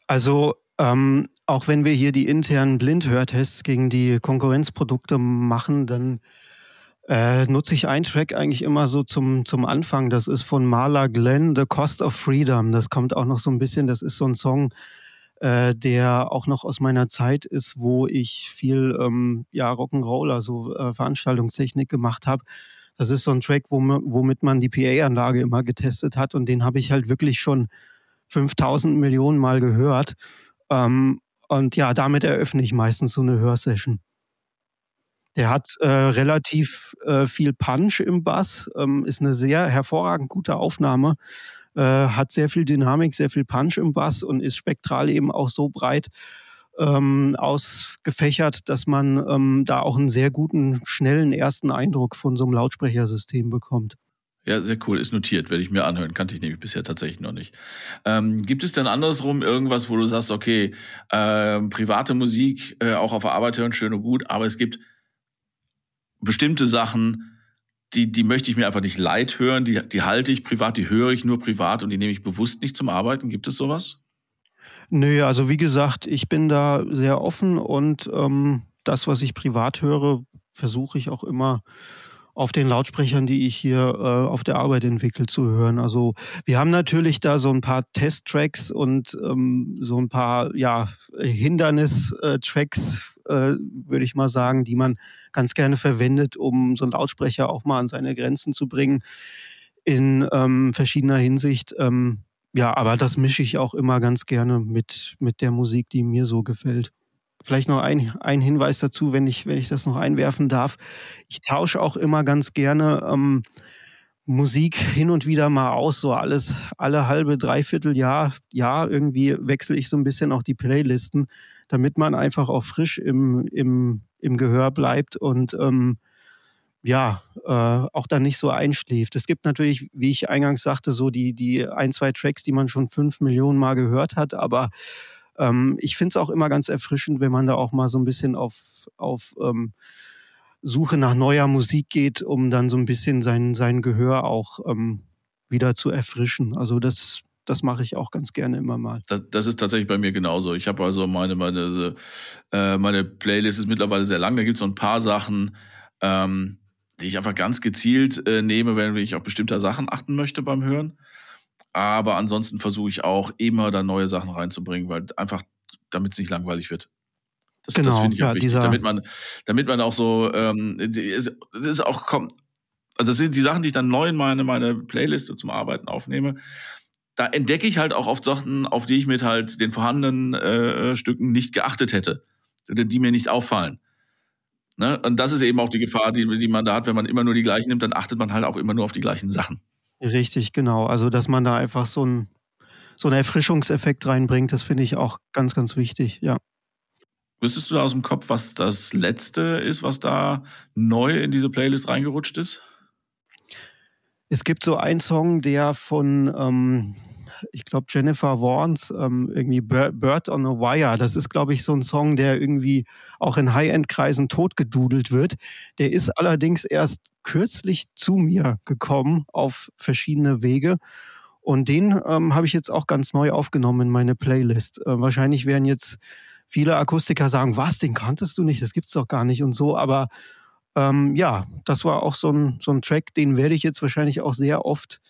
Also ähm, auch wenn wir hier die internen Blindhörtests gegen die Konkurrenzprodukte machen, dann äh, nutze ich einen Track eigentlich immer so zum, zum Anfang. Das ist von Marla Glenn, The Cost of Freedom. Das kommt auch noch so ein bisschen, das ist so ein Song, äh, der auch noch aus meiner Zeit ist, wo ich viel ähm, ja, Rock'n'Roll, also äh, Veranstaltungstechnik gemacht habe. Das ist so ein Track, womit man die PA-Anlage immer getestet hat und den habe ich halt wirklich schon 5000 Millionen Mal gehört. Ähm, und ja, damit eröffne ich meistens so eine Hörsession. Der hat äh, relativ äh, viel Punch im Bass, ähm, ist eine sehr hervorragend gute Aufnahme, äh, hat sehr viel Dynamik, sehr viel Punch im Bass und ist spektral eben auch so breit ähm, ausgefächert, dass man ähm, da auch einen sehr guten, schnellen ersten Eindruck von so einem Lautsprechersystem bekommt. Ja, sehr cool. Ist notiert, werde ich mir anhören. Kannte ich nämlich bisher tatsächlich noch nicht. Ähm, gibt es denn andersrum irgendwas, wo du sagst, okay, äh, private Musik äh, auch auf der Arbeit hören, schön und gut, aber es gibt bestimmte Sachen, die, die möchte ich mir einfach nicht leid hören, die, die halte ich privat, die höre ich nur privat und die nehme ich bewusst nicht zum Arbeiten. Gibt es sowas? Nö, also wie gesagt, ich bin da sehr offen und ähm, das, was ich privat höre, versuche ich auch immer auf den Lautsprechern, die ich hier äh, auf der Arbeit entwickle, zu hören. Also wir haben natürlich da so ein paar Test-Tracks und ähm, so ein paar ja, Hindernis-Tracks, äh, würde ich mal sagen, die man ganz gerne verwendet, um so einen Lautsprecher auch mal an seine Grenzen zu bringen in ähm, verschiedener Hinsicht. Ähm, ja, aber das mische ich auch immer ganz gerne mit, mit der Musik, die mir so gefällt. Vielleicht noch ein, ein Hinweis dazu, wenn ich, wenn ich das noch einwerfen darf. Ich tausche auch immer ganz gerne ähm, Musik hin und wieder mal aus, so alles, alle halbe, dreiviertel Jahr, Jahr irgendwie wechsle ich so ein bisschen auch die Playlisten. damit man einfach auch frisch im, im, im Gehör bleibt und ähm, ja, äh, auch dann nicht so einschläft. Es gibt natürlich, wie ich eingangs sagte, so die, die ein, zwei Tracks, die man schon fünf Millionen Mal gehört hat, aber ähm, ich finde es auch immer ganz erfrischend, wenn man da auch mal so ein bisschen auf, auf ähm, Suche nach neuer Musik geht, um dann so ein bisschen sein, sein Gehör auch ähm, wieder zu erfrischen. Also das, das mache ich auch ganz gerne immer mal. Das, das ist tatsächlich bei mir genauso. Ich habe also meine, meine, äh, meine Playlist ist mittlerweile sehr lang. Da gibt es so ein paar Sachen, ähm, die ich einfach ganz gezielt äh, nehme, wenn ich auf bestimmte Sachen achten möchte beim Hören. Aber ansonsten versuche ich auch immer da neue Sachen reinzubringen, weil einfach, damit es nicht langweilig wird. Das, genau, das finde ich auch ja, wichtig, damit man, damit man auch so, ähm, das ist auch, kommt, also das sind die Sachen, die ich dann neu in meine, meine Playliste zum Arbeiten aufnehme. Da entdecke ich halt auch oft Sachen, auf die ich mit halt den vorhandenen äh, Stücken nicht geachtet hätte, die mir nicht auffallen. Ne? Und das ist eben auch die Gefahr, die, die man da hat, wenn man immer nur die gleichen nimmt, dann achtet man halt auch immer nur auf die gleichen Sachen. Richtig, genau. Also, dass man da einfach so einen so Erfrischungseffekt reinbringt, das finde ich auch ganz, ganz wichtig, ja. Wüsstest du da aus dem Kopf, was das letzte ist, was da neu in diese Playlist reingerutscht ist? Es gibt so einen Song, der von, ähm, ich glaube, Jennifer Warnes, ähm, irgendwie Bird on a Wire. Das ist, glaube ich, so ein Song, der irgendwie auch in High-End-Kreisen totgedudelt wird. Der ist allerdings erst kürzlich zu mir gekommen auf verschiedene Wege. Und den ähm, habe ich jetzt auch ganz neu aufgenommen in meine Playlist. Äh, wahrscheinlich werden jetzt viele Akustiker sagen, was, den kanntest du nicht, das gibt's doch gar nicht und so. Aber ähm, ja, das war auch so ein, so ein Track, den werde ich jetzt wahrscheinlich auch sehr oft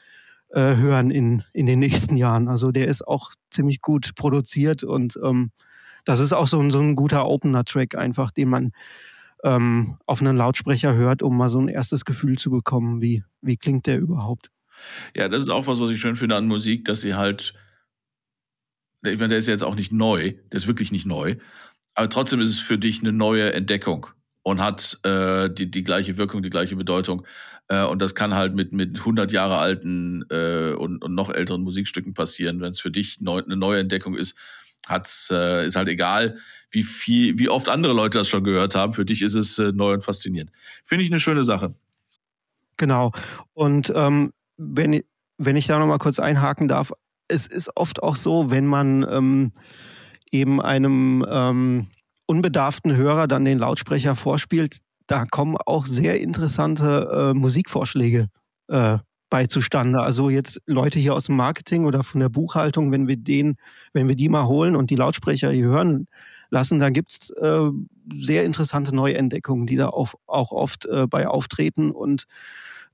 äh, hören in, in den nächsten Jahren. Also der ist auch ziemlich gut produziert und ähm, das ist auch so ein, so ein guter Opener-Track einfach, den man ähm, auf einen Lautsprecher hört, um mal so ein erstes Gefühl zu bekommen, wie, wie klingt der überhaupt. Ja, das ist auch was, was ich schön finde an Musik, dass sie halt ich meine, der ist jetzt auch nicht neu, der ist wirklich nicht neu, aber trotzdem ist es für dich eine neue Entdeckung und hat äh, die, die gleiche Wirkung, die gleiche Bedeutung. Äh, und das kann halt mit, mit 100 Jahre alten äh, und, und noch älteren Musikstücken passieren. Wenn es für dich neu, eine neue Entdeckung ist, hat's, äh, ist halt egal, wie viel, wie oft andere Leute das schon gehört haben. Für dich ist es äh, neu und faszinierend. Finde ich eine schöne Sache. Genau. Und ähm, wenn, wenn ich da nochmal kurz einhaken darf, es ist oft auch so, wenn man ähm, eben einem ähm, unbedarften Hörer dann den Lautsprecher vorspielt, da kommen auch sehr interessante äh, Musikvorschläge äh, bei zustande. Also jetzt Leute hier aus dem Marketing oder von der Buchhaltung, wenn wir den, wenn wir die mal holen und die Lautsprecher hier hören lassen, dann gibt es äh, sehr interessante Neuentdeckungen, die da auch, auch oft äh, bei auftreten und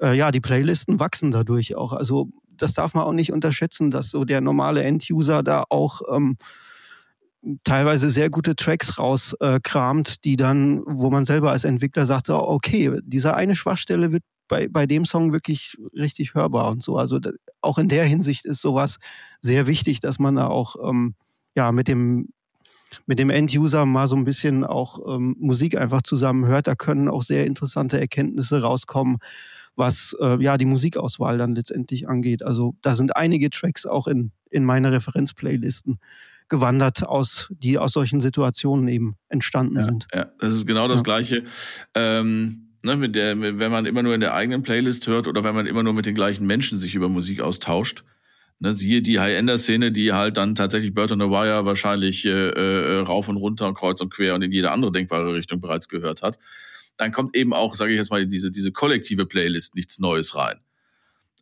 äh, ja, die Playlisten wachsen dadurch auch. Also das darf man auch nicht unterschätzen, dass so der normale End-User da auch ähm, teilweise sehr gute Tracks rauskramt, äh, die dann, wo man selber als Entwickler sagt, so, okay, diese eine Schwachstelle wird bei, bei dem Song wirklich richtig hörbar und so. Also auch in der Hinsicht ist sowas sehr wichtig, dass man da auch ähm, ja, mit dem mit dem End-User mal so ein bisschen auch ähm, Musik einfach zusammen hört. Da können auch sehr interessante Erkenntnisse rauskommen was äh, ja die Musikauswahl dann letztendlich angeht. Also da sind einige Tracks auch in, in meine Referenzplaylisten gewandert, aus, die aus solchen Situationen eben entstanden ja, sind. Ja, das ist genau das ja. Gleiche. Ähm, ne, mit der, wenn man immer nur in der eigenen Playlist hört oder wenn man immer nur mit den gleichen Menschen sich über Musik austauscht. Ne, siehe die High-Ender-Szene, die halt dann tatsächlich Bird on the Wire wahrscheinlich äh, äh, rauf und runter und kreuz und quer und in jede andere denkbare Richtung bereits gehört hat dann kommt eben auch, sage ich jetzt mal, diese, diese kollektive Playlist nichts Neues rein.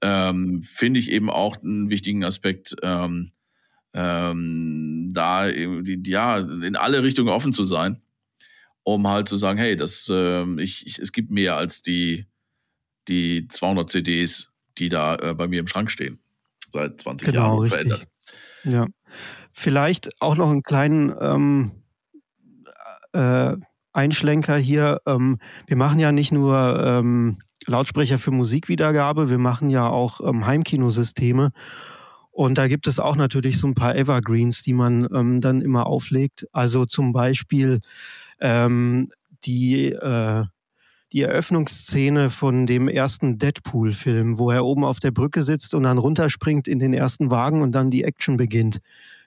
Ähm, Finde ich eben auch einen wichtigen Aspekt, ähm, ähm, da die, ja, in alle Richtungen offen zu sein, um halt zu sagen, hey, das, ähm, ich, ich, es gibt mehr als die, die 200 CDs, die da äh, bei mir im Schrank stehen, seit 20 genau, Jahren richtig. verändert. Ja, vielleicht auch noch einen kleinen ähm, äh, Einschlenker hier. Ähm, wir machen ja nicht nur ähm, Lautsprecher für Musikwiedergabe, wir machen ja auch ähm, Heimkinosysteme. Und da gibt es auch natürlich so ein paar Evergreens, die man ähm, dann immer auflegt. Also zum Beispiel ähm, die, äh, die Eröffnungsszene von dem ersten Deadpool-Film, wo er oben auf der Brücke sitzt und dann runterspringt in den ersten Wagen und dann die Action beginnt.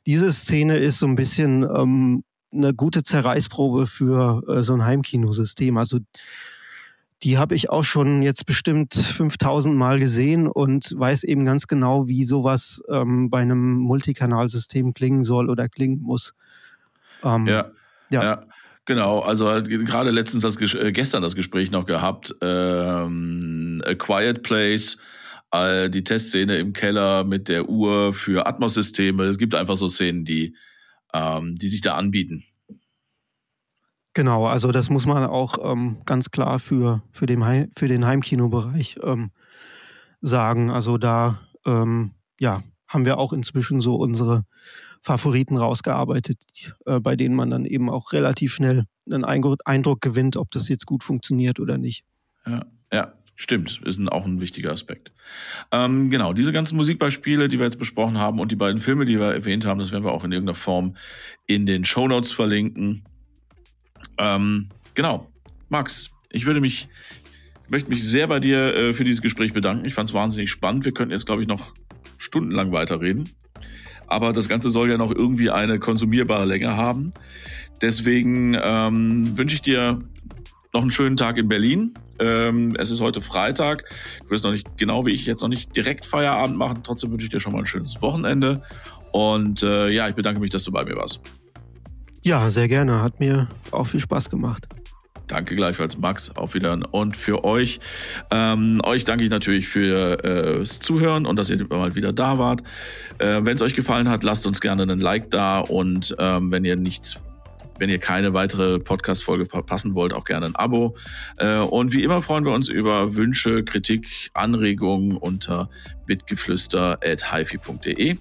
Diese Szene ist so ein bisschen ähm, eine gute Zerreißprobe für äh, so ein Heimkinosystem. Also die habe ich auch schon jetzt bestimmt 5000 Mal gesehen und weiß eben ganz genau, wie sowas ähm, bei einem Multikanalsystem klingen soll oder klingen muss. Ähm, ja, ja. ja. Genau, also gerade letztens das äh, gestern das Gespräch noch gehabt. Ähm, A Quiet Place, äh, die Testszene im Keller mit der Uhr für Atmos-Systeme. Es gibt einfach so Szenen, die, ähm, die sich da anbieten. Genau, also das muss man auch ähm, ganz klar für, für, den, Heim, für den Heimkinobereich ähm, sagen. Also da ja, haben wir auch inzwischen so unsere Favoriten rausgearbeitet, äh, bei denen man dann eben auch relativ schnell einen Eindruck gewinnt, ob das jetzt gut funktioniert oder nicht. Ja, ja. Stimmt, ist auch ein wichtiger Aspekt. Ähm, genau, diese ganzen Musikbeispiele, die wir jetzt besprochen haben und die beiden Filme, die wir erwähnt haben, das werden wir auch in irgendeiner Form in den Show Notes verlinken. Ähm, genau, Max, ich würde mich, ich möchte mich sehr bei dir äh, für dieses Gespräch bedanken. Ich fand es wahnsinnig spannend. Wir könnten jetzt, glaube ich, noch stundenlang weiterreden aber das Ganze soll ja noch irgendwie eine konsumierbare Länge haben. Deswegen ähm, wünsche ich dir noch einen schönen Tag in Berlin. Ähm, es ist heute Freitag. Du wirst noch nicht, genau wie ich, jetzt noch nicht direkt Feierabend machen. Trotzdem wünsche ich dir schon mal ein schönes Wochenende. Und äh, ja, ich bedanke mich, dass du bei mir warst. Ja, sehr gerne. Hat mir auch viel Spaß gemacht. Danke gleichfalls, Max. Auf Wiedersehen. Und für euch, ähm, euch danke ich natürlich fürs äh, Zuhören und dass ihr mal wieder da wart. Äh, wenn es euch gefallen hat, lasst uns gerne einen Like da und ähm, wenn ihr nichts wenn ihr keine weitere Podcast-Folge verpassen wollt, auch gerne ein Abo. Äh, und wie immer freuen wir uns über Wünsche, Kritik, Anregungen unter mitgeflüster.hifi.de.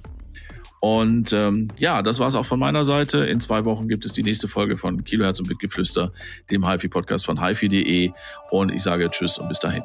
Und ähm, ja, das war es auch von meiner Seite. In zwei Wochen gibt es die nächste Folge von Kilohertz und Bitgeflüster, dem HiFi-Podcast von HiFi.de. Und ich sage Tschüss und bis dahin.